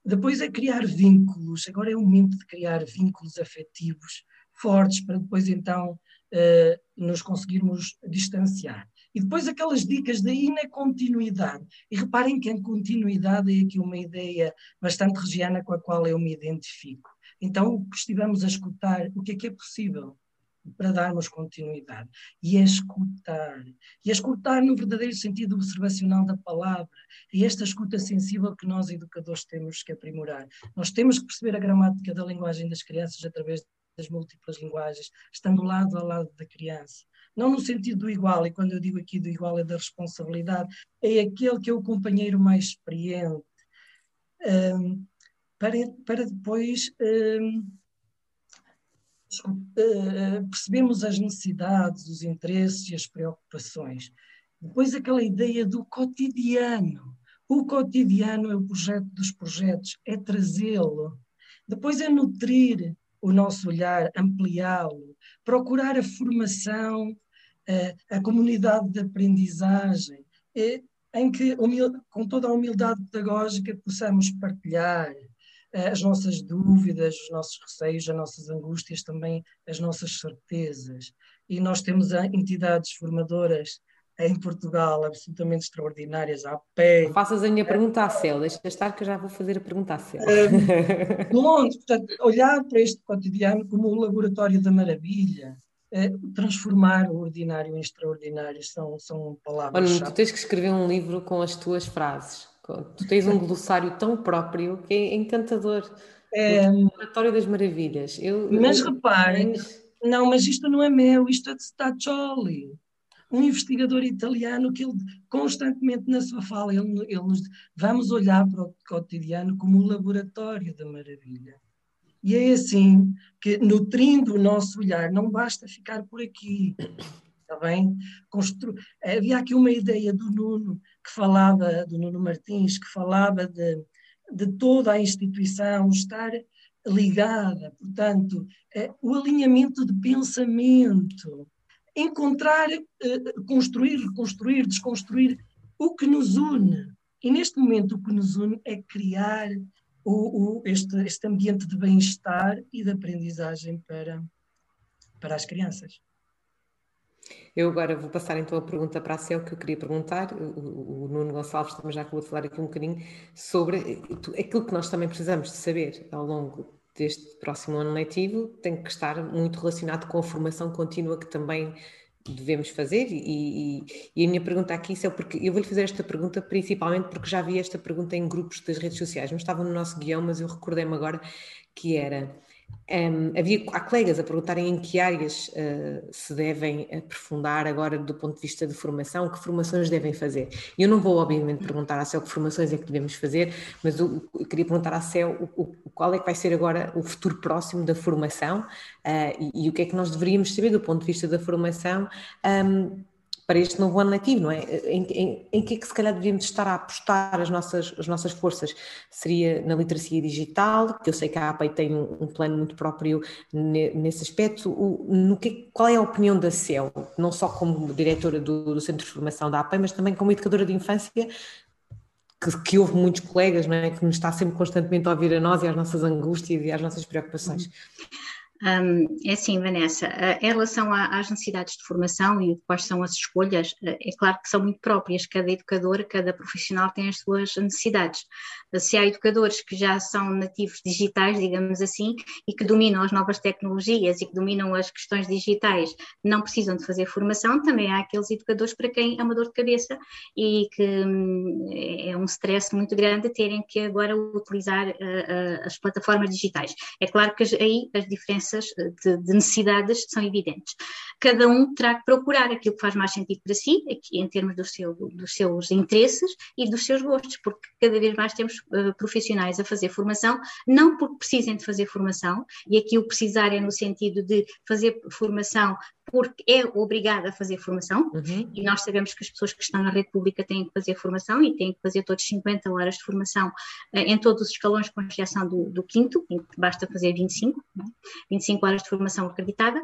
S4: Depois é criar vínculos, agora é o momento de criar vínculos afetivos fortes para depois então uh, nos conseguirmos distanciar. E depois aquelas dicas daí na continuidade. E reparem que a continuidade é aqui uma ideia bastante regiana com a qual eu me identifico. Então, estivemos a escutar, o que é que é possível para darmos continuidade? E é escutar. E é escutar no verdadeiro sentido observacional da palavra. E esta escuta sensível que nós, educadores, temos que aprimorar. Nós temos que perceber a gramática da linguagem das crianças através das múltiplas linguagens, estando lado a lado da criança não no sentido do igual, e quando eu digo aqui do igual é da responsabilidade, é aquele que é o companheiro mais experiente, um, para, para depois um, uh, percebemos as necessidades, os interesses e as preocupações. Depois aquela ideia do cotidiano. O cotidiano é o projeto dos projetos, é trazê-lo. Depois é nutrir o nosso olhar, ampliá-lo, procurar a formação a, a comunidade de aprendizagem, em que, com toda a humildade pedagógica, possamos partilhar eh, as nossas dúvidas, os nossos receios, as nossas angústias, também as nossas certezas. E nós temos entidades formadoras em Portugal absolutamente extraordinárias, a pé.
S1: Faças a minha pergunta à Céu, deixa estar que eu já vou fazer a pergunta à Céu.
S4: Um, longe, portanto, olhar para este cotidiano como o laboratório da maravilha, transformar o ordinário em extraordinário são, são palavras.
S1: Olha, tu tens que escrever um livro com as tuas frases. Tu tens um glossário tão próprio que é encantador. É... O Laboratório das Maravilhas. Eu,
S4: mas eu... reparem, não, mas isto não é meu, isto é de Staccioli, um investigador italiano que ele constantemente na sua fala, ele, ele nos vamos olhar para o cotidiano como um laboratório da maravilha. E é assim que, nutrindo o nosso olhar, não basta ficar por aqui, está bem? Constru... Havia aqui uma ideia do Nuno, que falava, do Nuno Martins, que falava de, de toda a instituição estar ligada, portanto, é, o alinhamento de pensamento, encontrar, eh, construir, reconstruir, desconstruir o que nos une. E neste momento o que nos une é criar o, o, este, este ambiente de bem-estar e de aprendizagem para, para as crianças.
S1: Eu agora vou passar então a pergunta para a Céu que eu queria perguntar. O, o, Nuno Gonçalves também já acabou de falar aqui um bocadinho sobre aquilo que nós também precisamos de saber ao longo deste próximo ano letivo, tem que estar muito relacionado com a formação contínua que também devemos fazer e, e, e, a minha pergunta aqui é porque eu vou-lhe fazer esta pergunta principalmente porque já vi esta pergunta em grupos das redes sociais, não estava no nosso guião, mas eu recordei-me agora que era um, havia, há colegas a perguntarem em que áreas uh, se devem aprofundar agora do ponto de vista de formação, que formações devem fazer. Eu não vou, obviamente, perguntar à CEL que formações é que devemos fazer, mas eu, eu queria perguntar à CEL o, o, qual é que vai ser agora o futuro próximo da formação uh, e, e, o que é que nós deveríamos saber do ponto de vista da formação. Um, para este novo ano letivo, não é? Em, em, em, que é que se calhar devíamos estar a apostar as nossas, as nossas forças? Seria na literacia digital, que eu sei que a APEI tem um, um plano muito próprio nesse aspecto. O, no que, qual é a opinião da CEL, não só como diretora do, do Centro de Formação da APEI, mas também como educadora de infância, que, que houve muitos colegas, não é? Que nos está sempre constantemente a ouvir a nós e às nossas angústias e às nossas preocupações. Uhum.
S3: Um, é assim, Vanessa, em relação às necessidades de formação e quais são as escolhas, eh, é claro que são muito próprias, cada educador, cada profissional tem as suas necessidades. Se há educadores que já são nativos digitais, digamos assim, e que dominam as novas tecnologias e que dominam as questões digitais, não precisam de fazer formação, também há aqueles educadores para quem é uma dor de cabeça e que hum, é um stress muito grande terem que agora utilizar uh, uh, as plataformas digitais. É claro que aí as diferenças de, de, necessidades são evidentes. Cada um terá que procurar aquilo que faz mais sentido para si, em termos do seu, dos seus interesses e dos seus gostos, porque cada vez mais temos uh, profissionais a fazer formação, não porque precisem de fazer formação, e aqui o precisar é no sentido de fazer formação porque é obrigada a fazer formação, uhum. e nós sabemos que as pessoas que estão na rede pública têm que fazer formação e têm que fazer todos 50 horas de formação uh, em todos os escalões com exceção do, do quinto, em que basta fazer 25, né? 25 horas de formação acreditada.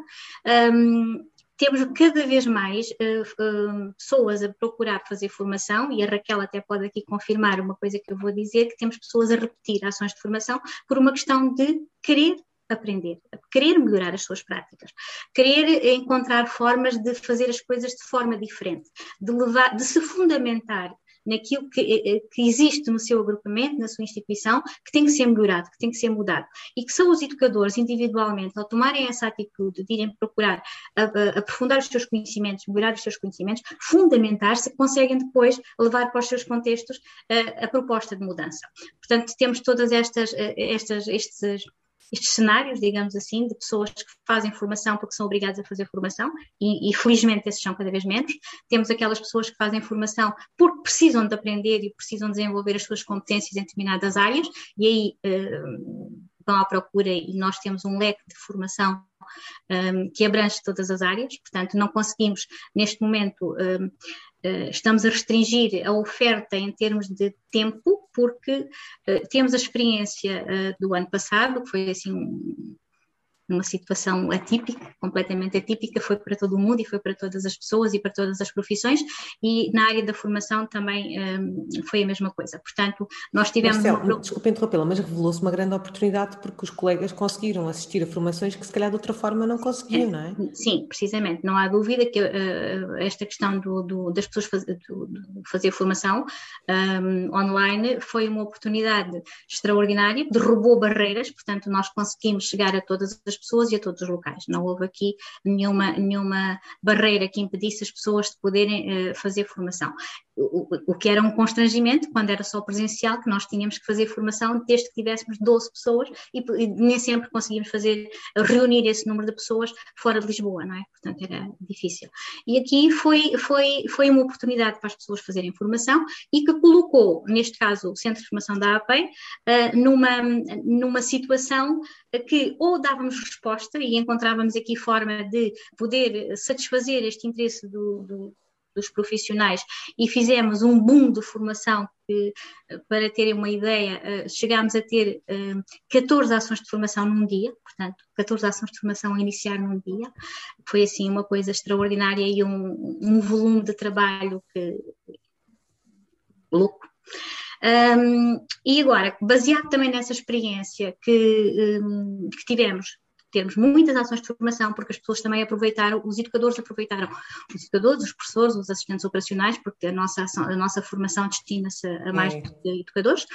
S3: Um, temos cada vez mais uh, uh, pessoas a procurar fazer formação, e a Raquel até pode aqui confirmar uma coisa que eu vou dizer, que temos pessoas a repetir ações de formação por uma questão de querer aprender, querer melhorar as suas práticas, querer encontrar formas de fazer as coisas de forma diferente, de levar, de se fundamentar naquilo que, eh, eh, que, existe no seu agrupamento, na sua instituição, que tem que ser melhorado, que tem que ser mudado. E que são os educadores, individualmente, ao tomarem essa atitude de irem procurar aprofundar os seus conhecimentos, melhorar os seus conhecimentos, fundamentar-se, conseguem depois levar para os seus contextos a, a proposta de mudança. Portanto, temos todas estas, eh, estas estes estes cenários, digamos assim, de pessoas que fazem formação porque são obrigadas a fazer formação, e, e, felizmente esses são cada vez menos. Temos aquelas pessoas que fazem formação porque precisam de aprender e precisam desenvolver as suas competências em determinadas áreas, e aí uh, vão à procura, e nós temos um leque de formação um, que abrange todas as áreas, portanto, não conseguimos, neste momento, um, eh, estamos a restringir a oferta em termos de tempo, porque uh, temos a experiência uh, do ano passado, que foi assim um, numa situação atípica, completamente atípica, foi para todo o mundo e foi para todas as pessoas e para todas as profissões, e na área da formação também um, foi a mesma coisa. Portanto, nós tivemos.
S1: Marcelo, uma... desculpa interrompê-la, mas revelou-se uma grande oportunidade porque os colegas conseguiram assistir a formações que se calhar de outra forma não conseguiam, é, não é?
S3: Sim, precisamente. Não há dúvida que uh, esta questão do, do, das pessoas faz, do, fazer formação um, online foi uma oportunidade extraordinária, derrubou barreiras, portanto, nós conseguimos chegar a todas as pessoas e a todos os locais. Não houve aqui nenhuma, nenhuma barreira que impedisse as pessoas de poderem uh, fazer formação. O, o, que era um constrangimento quando era só presencial, que nós tínhamos que fazer formação desde que tivéssemos 12 pessoas e, e nem sempre conseguimos fazer, reunir esse número de pessoas fora de Lisboa, não é? Portanto, era difícil. E aqui foi, foi, foi uma oportunidade para as pessoas fazerem formação e que colocou, neste caso, o Centro de Formação da APEI, uh, numa, numa situação que ou dávamos resposta e encontrávamos aqui forma de poder satisfazer este interesse do, do, dos profissionais e fizemos um boom de formação que, para terem uma ideia, eh, chegámos a ter 14 eh, ações de formação num dia, portanto, 14 ações de formação a iniciar num dia. Foi assim uma coisa extraordinária e um, um volume de trabalho que louco. Um, e agora, baseado também nessa experiência que, um, que tivemos termos muitas ações de formação, porque as pessoas também aproveitaram, os educadores aproveitaram, os educadores, os professores, os assistentes operacionais, porque a nossa, ação, a nossa formação destina-se a mais é. educadores.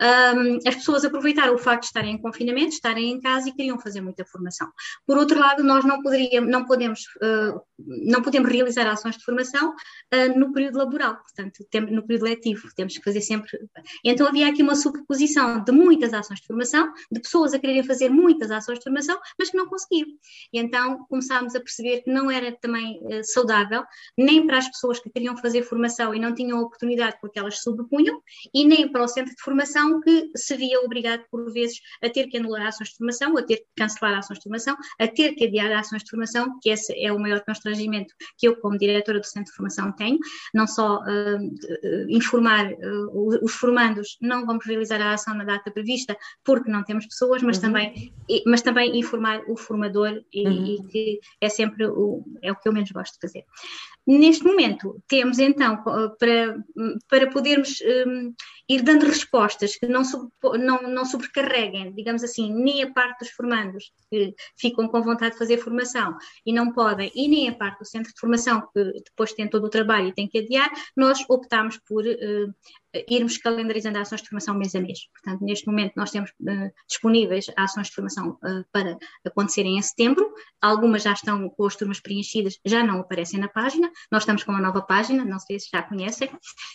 S3: Um, as pessoas aproveitaram o facto de estarem em confinamento, estarem em casa e queriam fazer muita formação. Por outro lado, nós não, poderíamos, não, podemos, uh, não podemos realizar ações de formação uh, no período laboral, portanto, no período letivo, temos que fazer sempre. Então havia aqui uma superposição de muitas ações de formação, de pessoas a quererem fazer muitas ações de formação, mas que não conseguiam. E então começámos a perceber que não era também uh, saudável, nem para as pessoas que queriam fazer formação e não tinham oportunidade porque elas subpunham, e nem para o centro de formação que se via obrigado por vezes a ter que anular ações de formação, a ter que cancelar ações de formação, a ter que adiar ações de formação, que esse é o maior constrangimento que eu, como diretora do centro de formação, tenho, não só uh, informar uh, os formandos, não vamos realizar a ação na data prevista porque não temos pessoas, mas, uhum. também, mas também informar o formador e, uhum. e, que é sempre o, é o que eu menos gosto de fazer. Neste momento, temos então, para, para podermos um, ir dando respostas que não, não, não sobrecarreguem, digamos assim, nem a parte dos formandos, que ficam com vontade de fazer formação e não podem, e nem a parte do centro de formação, que depois tem todo o trabalho e tem que adiar, nós optámos por uh, irmos calendarizando ações de formação mês a mês. Portanto, neste momento nós temos uh, disponíveis ações de formação uh, para acontecerem em setembro, algumas já estão com as turmas preenchidas, já não aparecem na página, nós estamos com uma nova página, não sei se já conhecem,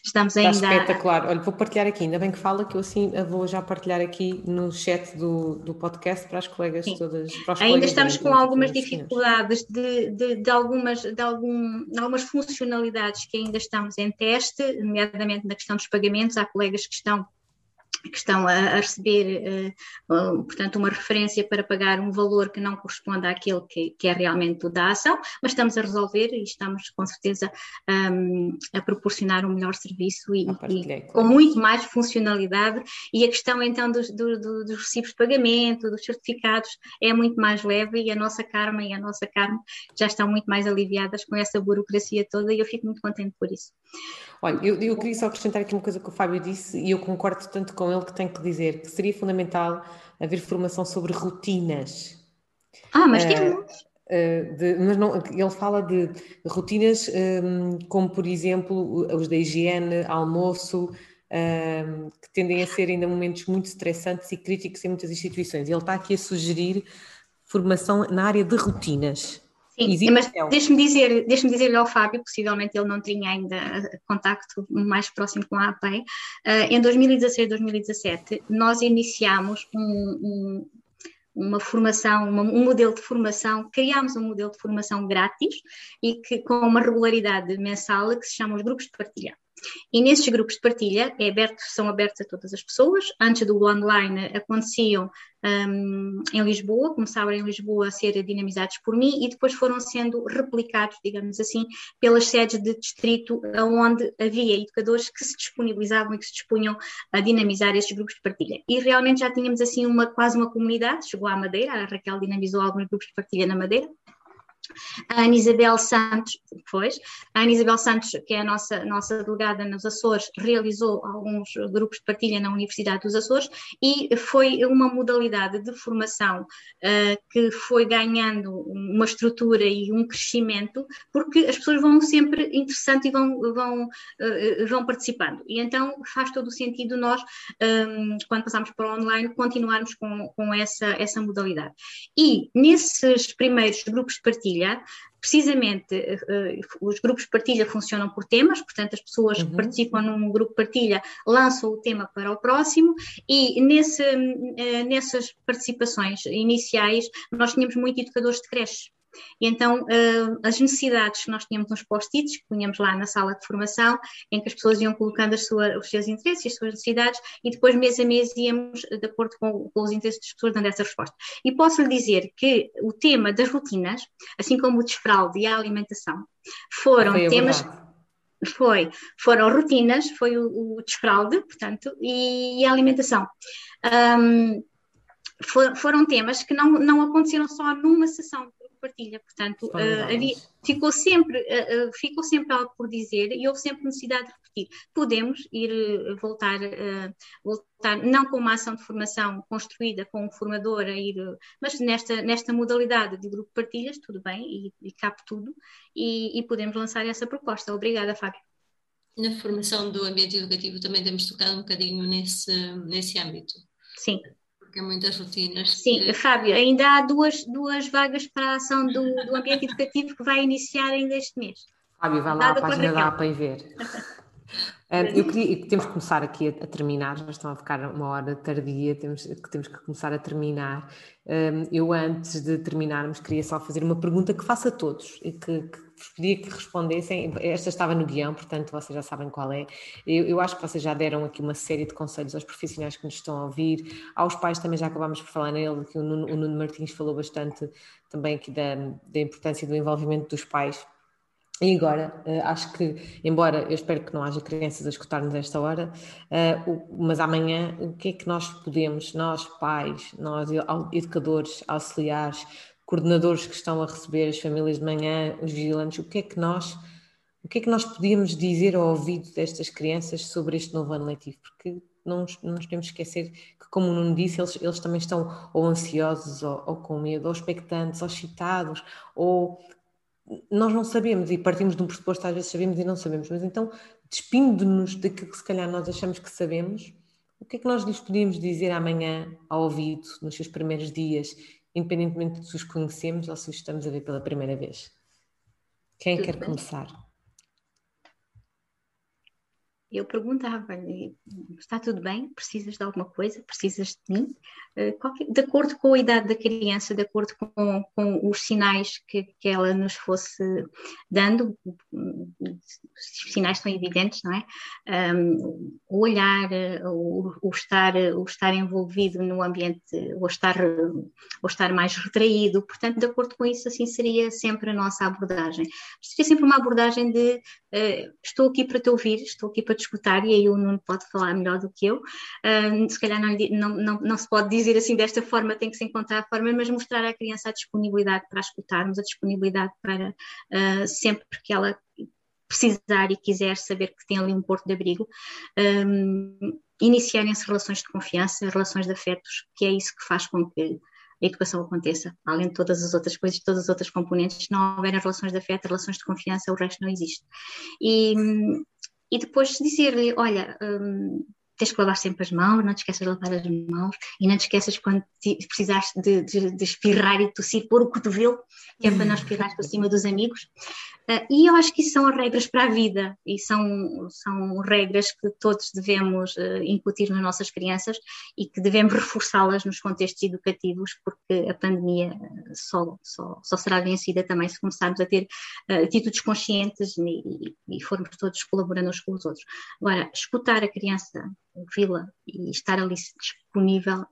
S3: estamos ainda...
S1: Está espetacular, olha, vou partilhar aqui, ainda bem que fala que eu assim vou já partilhar aqui no chat do, do podcast para as colegas Sim. todas.
S3: ainda estamos com algumas dificuldades de, de, de, algumas, de, algum, de algumas funcionalidades que ainda estamos em teste, nomeadamente na questão dos pagamentos, há colegas que estão que estão a, a receber, uh, portanto, uma referência para pagar um valor que não corresponde àquele que, que é realmente o da ação, mas estamos a resolver e estamos com certeza um, a proporcionar um melhor serviço e, e com muito mais funcionalidade. E a questão então dos, do, do, dos recibos de pagamento, dos certificados, é muito mais leve e a nossa Carma e a nossa Carmo já estão muito mais aliviadas com essa burocracia toda e eu fico muito contente por isso.
S1: Olha, eu, eu queria só acrescentar aqui uma coisa que o Fábio disse e eu concordo tanto com com ele que tenho que dizer que seria fundamental haver formação sobre rotinas.
S3: Ah, mas temos.
S1: Uh, de, mas não, ele fala de rotinas um, como, por exemplo, os da higiene, almoço, um, que tendem a ser ainda momentos muito estressantes e críticos em muitas instituições. Ele está aqui a sugerir formação na área de rotinas.
S3: Sim, Existe mas deixe-me dizer, deixe dizer ao Fábio, possivelmente ele não tinha ainda contacto mais próximo com a APEI, uh, em 2016, 2017, nós iniciámos um, um, uma formação, uma, um modelo de formação, criámos um modelo de formação grátis e que com uma regularidade mensal que se chama os grupos de partilha. E nesses grupos de partilha é aberto, são abertos a todas as pessoas. Antes do online aconteciam um, em Lisboa, começaram em Lisboa a ser dinamizados por mim e depois foram sendo replicados, digamos assim, pelas sedes de distrito, onde havia educadores que se disponibilizavam e que se dispunham a dinamizar esses grupos de partilha. E realmente já tínhamos assim uma, quase uma comunidade, chegou à Madeira, a Raquel dinamizou alguns grupos de partilha na Madeira, a Ana Isabel Santos, pois, a Ana Isabel Santos, que é a nossa, nossa delegada nos Açores, realizou alguns grupos de partilha na Universidade dos Açores e foi uma modalidade de formação uh, que foi ganhando uma estrutura e um crescimento, porque as pessoas vão sempre interessante e vão, vão, uh, vão participando. E então faz todo o sentido nós, um, quando passamos para o online, continuarmos com, com essa, essa modalidade. E nesses primeiros grupos de partilha, partilha, precisamente uh, os grupos de partilha funcionam por temas, portanto as pessoas uhum. que participam num grupo de partilha lançam o tema para o próximo e nesse, uh, nessas participações iniciais nós tínhamos muito educadores de creches. E então, uh, as necessidades que nós tínhamos nos post-its, que punhamos lá na sala de formação, em que as pessoas iam colocando sua, os seus interesses e as suas necessidades, e depois, mês a mês, íamos, de acordo com, com os interesses das pessoas, dando essa resposta. E posso lhe dizer que o tema das rotinas, assim como o desfraude e a alimentação, foram temas. Foi, foram rotinas, foi o, o desfraude, portanto, e, e a alimentação. Um, for, foram temas que não, não aconteceram só numa sessão, partilha. Portanto, uh, havia, ficou, sempre, uh, ficou sempre algo por dizer e houve sempre necessidade de repetir. Podemos ir voltar, voltar, não com uma ação de formação construída com um formador, a ir, mas nesta, nesta modalidade de grupo de partilhas, tudo bem, e, e cabe tudo, e, e podemos lançar essa proposta. Obrigada, Fábio.
S5: Na formação do ambiente educativo também temos tocado um bocadinho nesse, nesse âmbito.
S3: Sim
S5: porque é muitas rotinas.
S3: Sim, que... Fábio, ainda há duas, duas vagas para a ação do, do ambiente educativo que vai iniciar ainda este mês.
S1: Fábio, vai lá à página da APA e ver. <laughs> eu queria, temos que começar aqui a, a, terminar, já estão a ficar uma hora tardia, temos, temos que começar a terminar. eu, antes de terminarmos, queria só fazer uma pergunta que faço a todos e que, que vos pedia que respondessem. Esta estava no guião, portanto vocês já sabem qual é. Eu, eu, acho que vocês já deram aqui uma série de conselhos aos profissionais que nos estão a ouvir, aos pais também já acabámos por falar nele, que o Nuno, o Nuno Martins falou bastante também aqui da, da importância do envolvimento dos pais. E agora, uh, acho que, embora eu espero que não haja crianças a escutar-nos esta hora, o, mas amanhã, o que é que nós podemos, nós pais, nós educadores, auxiliares, coordenadores que estão a receber as famílias de manhã, os vigilantes, o que é que nós, o que é que nós podíamos dizer ao ouvido destas crianças sobre este novo ano letivo? Porque não, nos podemos esquecer que, como o Nuno disse, eles, eles também estão ou ansiosos, ou, ou com medo, ou expectantes, ou excitados, ou nós não sabemos e partimos de um pressuposto, às vezes sabemos e não sabemos, mas então, despindo-nos daquilo que se calhar nós achamos que sabemos, o que é que nós lhes podíamos dizer amanhã ao ouvido, nos seus primeiros dias, independentemente de se os conhecemos ou se os estamos a ver pela primeira vez. Quem Tudo quer bem. começar?
S3: Eu perguntava-lhe: está tudo bem? Precisas de alguma coisa? Precisas de mim? Eh, de acordo com a idade da criança, de acordo com, com os sinais que, que, ela nos fosse dando, os sinais são evidentes, não é? O olhar, o, o, estar, o estar envolvido no ambiente, ou estar, ou estar mais retraído, portanto, de acordo com isso, assim seria sempre a nossa abordagem. Seria sempre uma abordagem de uh, estou aqui para te ouvir, estou aqui para escutar, e aí o Nuno pode falar melhor do que eu. Uh, se calhar não, não, não, não se pode dizer assim desta forma, tem que se encontrar a forma, mas mostrar à criança a disponibilidade para escutarmos, a disponibilidade para uh, sempre que ela precisar e quiser saber que tem ali um porto de abrigo, um, iniciarem-se relações de confiança, relações de afetos, que é isso que faz com que a educação aconteça, além de todas as outras coisas, todas as outras componentes, não houverem relações de afeto, relações de confiança, o resto não existe. E, e depois dizer-lhe, olha, um, tens que lavar sempre as mãos, não te esqueças de lavar as mãos e não te esqueças quando precisares de, de, de espirrar e tossir, pôr o cotovelo, que é para não espirrar por cima dos amigos. Uh, e eu acho que isso são regras para a vida e são, são regras que todos devemos uh, incutir nas nossas crianças e que devemos reforçá-las nos contextos educativos, porque a pandemia só, só, só será vencida também se começarmos a ter uh, atitudes conscientes e, e formos todos colaborando uns com os outros. Agora, escutar a criança, ouvi-la e estar ali disponível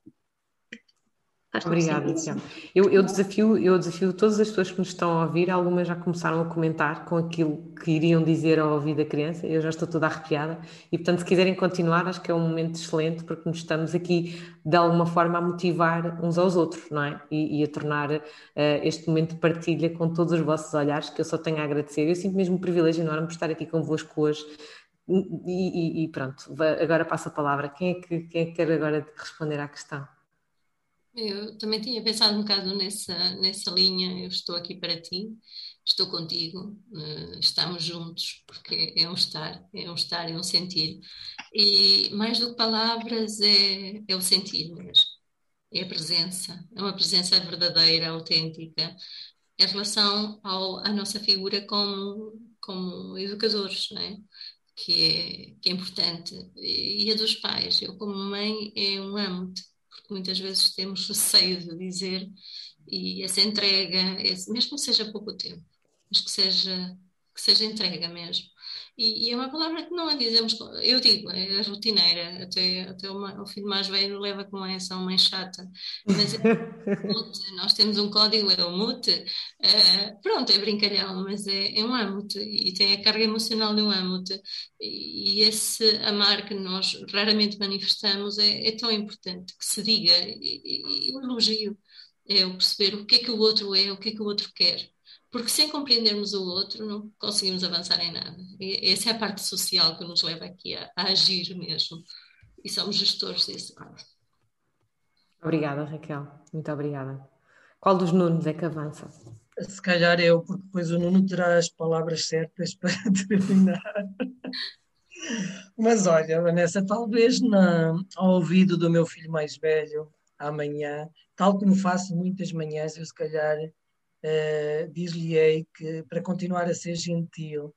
S1: Obrigada, Tiago. Eu, eu, desafio, eu desafio todas as pessoas que nos estão a ouvir, algumas já começaram a comentar com aquilo que iriam dizer ao ouvir da criança, eu já estou toda arrepiada, e portanto, se quiserem continuar, acho que é um momento excelente, porque nos estamos aqui, de alguma forma, a motivar uns aos outros, não é? E, e a tornar uh, este momento de partilha com todos os vossos olhares, que eu só tenho a agradecer. Eu sinto mesmo um privilégio enorme por estar aqui convosco hoje. E, e, e pronto, agora passo a palavra. Quem é, que, quem é que quer agora responder à questão?
S5: Eu também tinha pensado um bocado nessa, nessa linha. Eu estou aqui para ti, estou contigo, uh, estamos juntos, porque é um estar, é um estar, é um sentir. E mais do que palavras, é, é o sentir mesmo. É a presença, é uma presença verdadeira, autêntica, em relação ao, à nossa figura como, como educadores, não é? Que, é, que é importante. E a dos pais. Eu, como mãe, é um amo-te porque muitas vezes temos <laughs> receio de dizer e essa entrega, mesmo que seja pouco tempo, mas que seja, que seja entrega mesmo. E, e, é uma palavra que não a dizemos, eu digo, é rotineira, até, até o, o filho mais velho leva com essa mãe chata, mas é mute, nós temos um código, é o mute, uh, pronto, é brincalhão, mas é, é um âmbito e tem a carga emocional de um âmbito e, esse amar que nós raramente manifestamos é, é tão importante que se diga, e, e elogio é o perceber o que é que o outro é, o que é que o outro quer porque sem compreendermos o outro não conseguimos avançar em nada. E essa é a parte social que nos leva aqui a, a agir mesmo. E somos gestores desse lado.
S1: Obrigada, Raquel. Muito obrigada. Qual dos Nunos é que avança?
S4: Se calhar eu, porque depois o Nuno terá as palavras certas <laughs> para terminar. Mas olha, Vanessa, talvez na, ao ouvido do meu filho mais velho, amanhã, tal como faço muitas manhãs, eu se calhar uh, dir-lhe-ei que para continuar a ser gentil,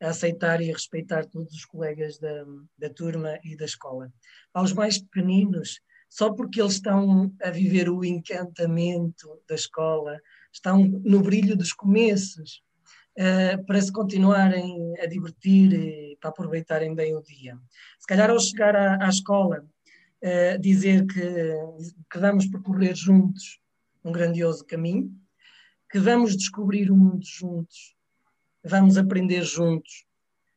S4: a aceitar e a respeitar todos os colegas da, da turma e da escola. Aos mais pequeninos, só porque eles estão a viver o encantamento da escola, estão no brilho dos começos, uh, para se continuarem a divertir e para aproveitarem bem o dia. Se calhar ao chegar à, à escola, uh, dizer que, que vamos percorrer juntos um grandioso caminho, que vamos descobrir o mundo juntos, vamos aprender juntos,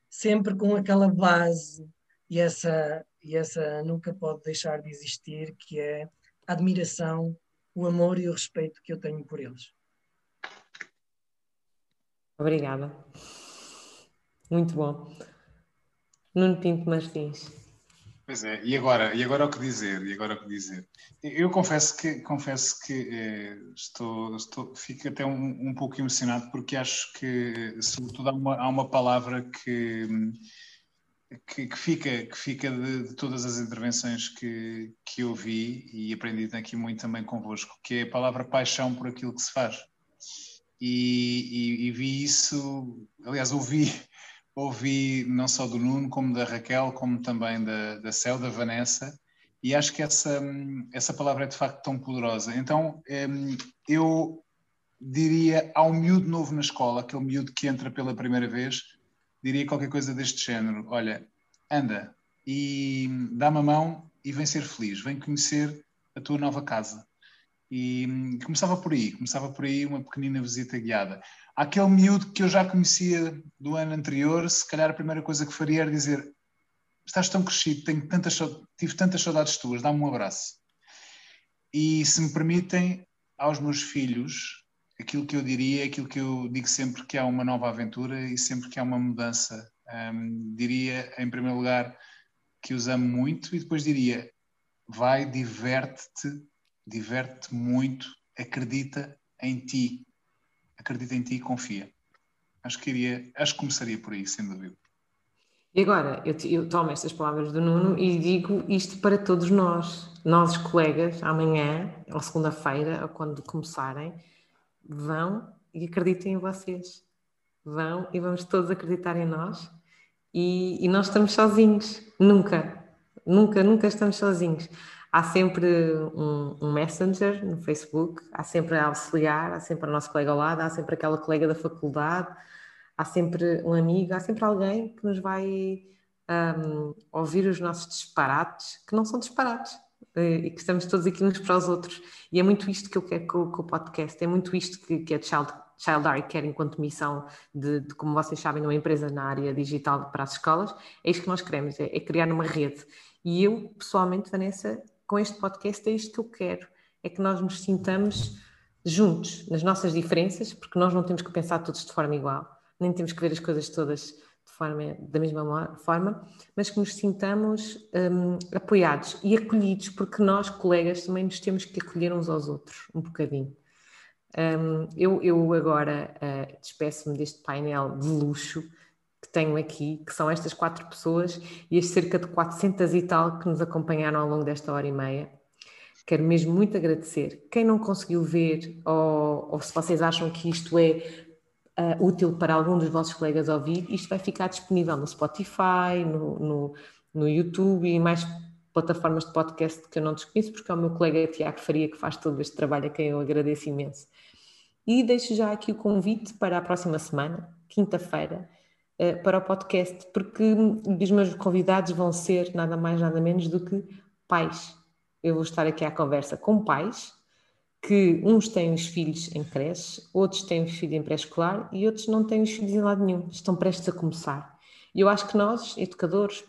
S4: sempre com aquela base e essa, e essa nunca pode deixar de existir, que é a admiração, o amor e o respeito que eu tenho por eles.
S1: Obrigada. Muito bom. Nuno Pinto Martins.
S2: Pois é, e agora, e agora o que dizer? E agora o que dizer? Eu confesso que confesso que eh, estou, estou fico até um, um pouco emocionado porque acho que sobretudo há uma, há uma palavra que, que, que fica que fica de, de, todas as intervenções que, que eu vi e aprendi aqui muito também convosco, que é a palavra paixão por aquilo que se faz. E, e, e vi isso, aliás, ouvi ouvi não só do Nuno, como da Raquel, como também da, da Céu, da Vanessa, e acho que essa, essa palavra é de facto tão poderosa. Então, eu diria ao miúdo novo na escola, aquele miúdo que entra pela primeira vez, diria qualquer coisa deste género: olha, anda e dá-me a mão e vem ser feliz, vem conhecer a tua nova casa. E hum, começava por aí, começava por aí uma pequenina visita guiada aquele miúdo que eu já conhecia do ano anterior, se calhar a primeira coisa que faria era dizer: Estás tão crescido, tenho tantas, tive tantas saudades tuas, dá-me um abraço. E se me permitem, aos meus filhos, aquilo que eu diria, aquilo que eu digo sempre que há uma nova aventura e sempre que há uma mudança. Um, diria, em primeiro lugar, que os amo muito e depois diria, vai, diverte-te, diverte-te muito, acredita em ti, acredita em ti e confia. Acho que iria, acho que começaria por aí, sem dúvida.
S1: E agora, eu, eu, tomo estas palavras do Nuno e digo isto para todos nós, nós colegas, amanhã, ou segunda-feira, ou quando começarem, vão e acreditem em vocês. Vão e vamos todos acreditar em nós. E, e nós estamos sozinhos, nunca, nunca, nunca estamos sozinhos. Há sempre um, um, messenger no Facebook, há sempre a auxiliar, há sempre o nosso colega ao lado, há sempre aquela colega da faculdade, há sempre um amigo, há sempre alguém que nos vai um, ouvir os nossos disparates, que não são disparates, eh, e que estamos todos aqui uns para os outros. E é muito isto que eu quero com, com o podcast, é muito isto que, que a Child, Child Eye quer enquanto missão de, de, como vocês sabem, uma empresa na área digital para as escolas. É isto que nós queremos, é, é criar uma rede. E eu, pessoalmente, Vanessa, com este podcast é isto que eu quero, é que nós nos sintamos juntos nas nossas diferenças, porque nós não temos que pensar todos de forma igual, nem temos que ver as coisas todas forma, da mesma forma, mas que nos sintamos um, apoiados e acolhidos, porque nós, colegas, também nos temos que acolher uns aos outros, um bocadinho. Um, eu, eu, agora uh, despeço-me deste painel de luxo tenho aqui, que são estas quatro pessoas e as cerca de 400 e tal que nos acompanharam ao longo desta hora e meia. Quero mesmo muito agradecer. Quem não conseguiu ver, ou, ou se vocês acham que isto é uh, útil para algum dos vossos colegas ouvir, isto vai ficar disponível no Spotify, no, no, no YouTube e mais plataformas de podcast que eu não desconheço, porque é o meu colega Tiago Faria que faz todo este trabalho, a quem eu agradeço imenso. E deixo já aqui o convite para a próxima semana, quinta-feira, uh, para o podcast, porque os meus convidados vão ser nada mais, nada menos do que pais. Eu vou estar aqui à conversa com pais que uns têm os filhos em creche, outros têm os filhos em pré-escolar e outros não têm os filhos em lado nenhum, estão prestes a começar. E eu acho que nós, educadores,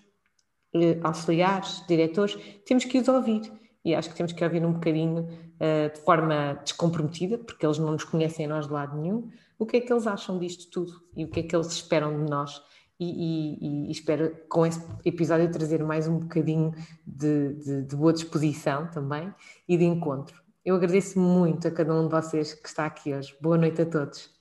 S1: eh, auxiliares, diretores, temos que os ouvir. E acho que temos que ouvir um bocadinho uh, de forma descomprometida, porque eles não nos conhecem a nós de lado nenhum, o que é que eles acham disto tudo e o que é que eles esperam de nós. E, e, e espero com esse episódio trazer mais um bocadinho de, de, de boa disposição também e de encontro. Eu agradeço muito a cada um de vocês que está aqui hoje. Boa noite a todos.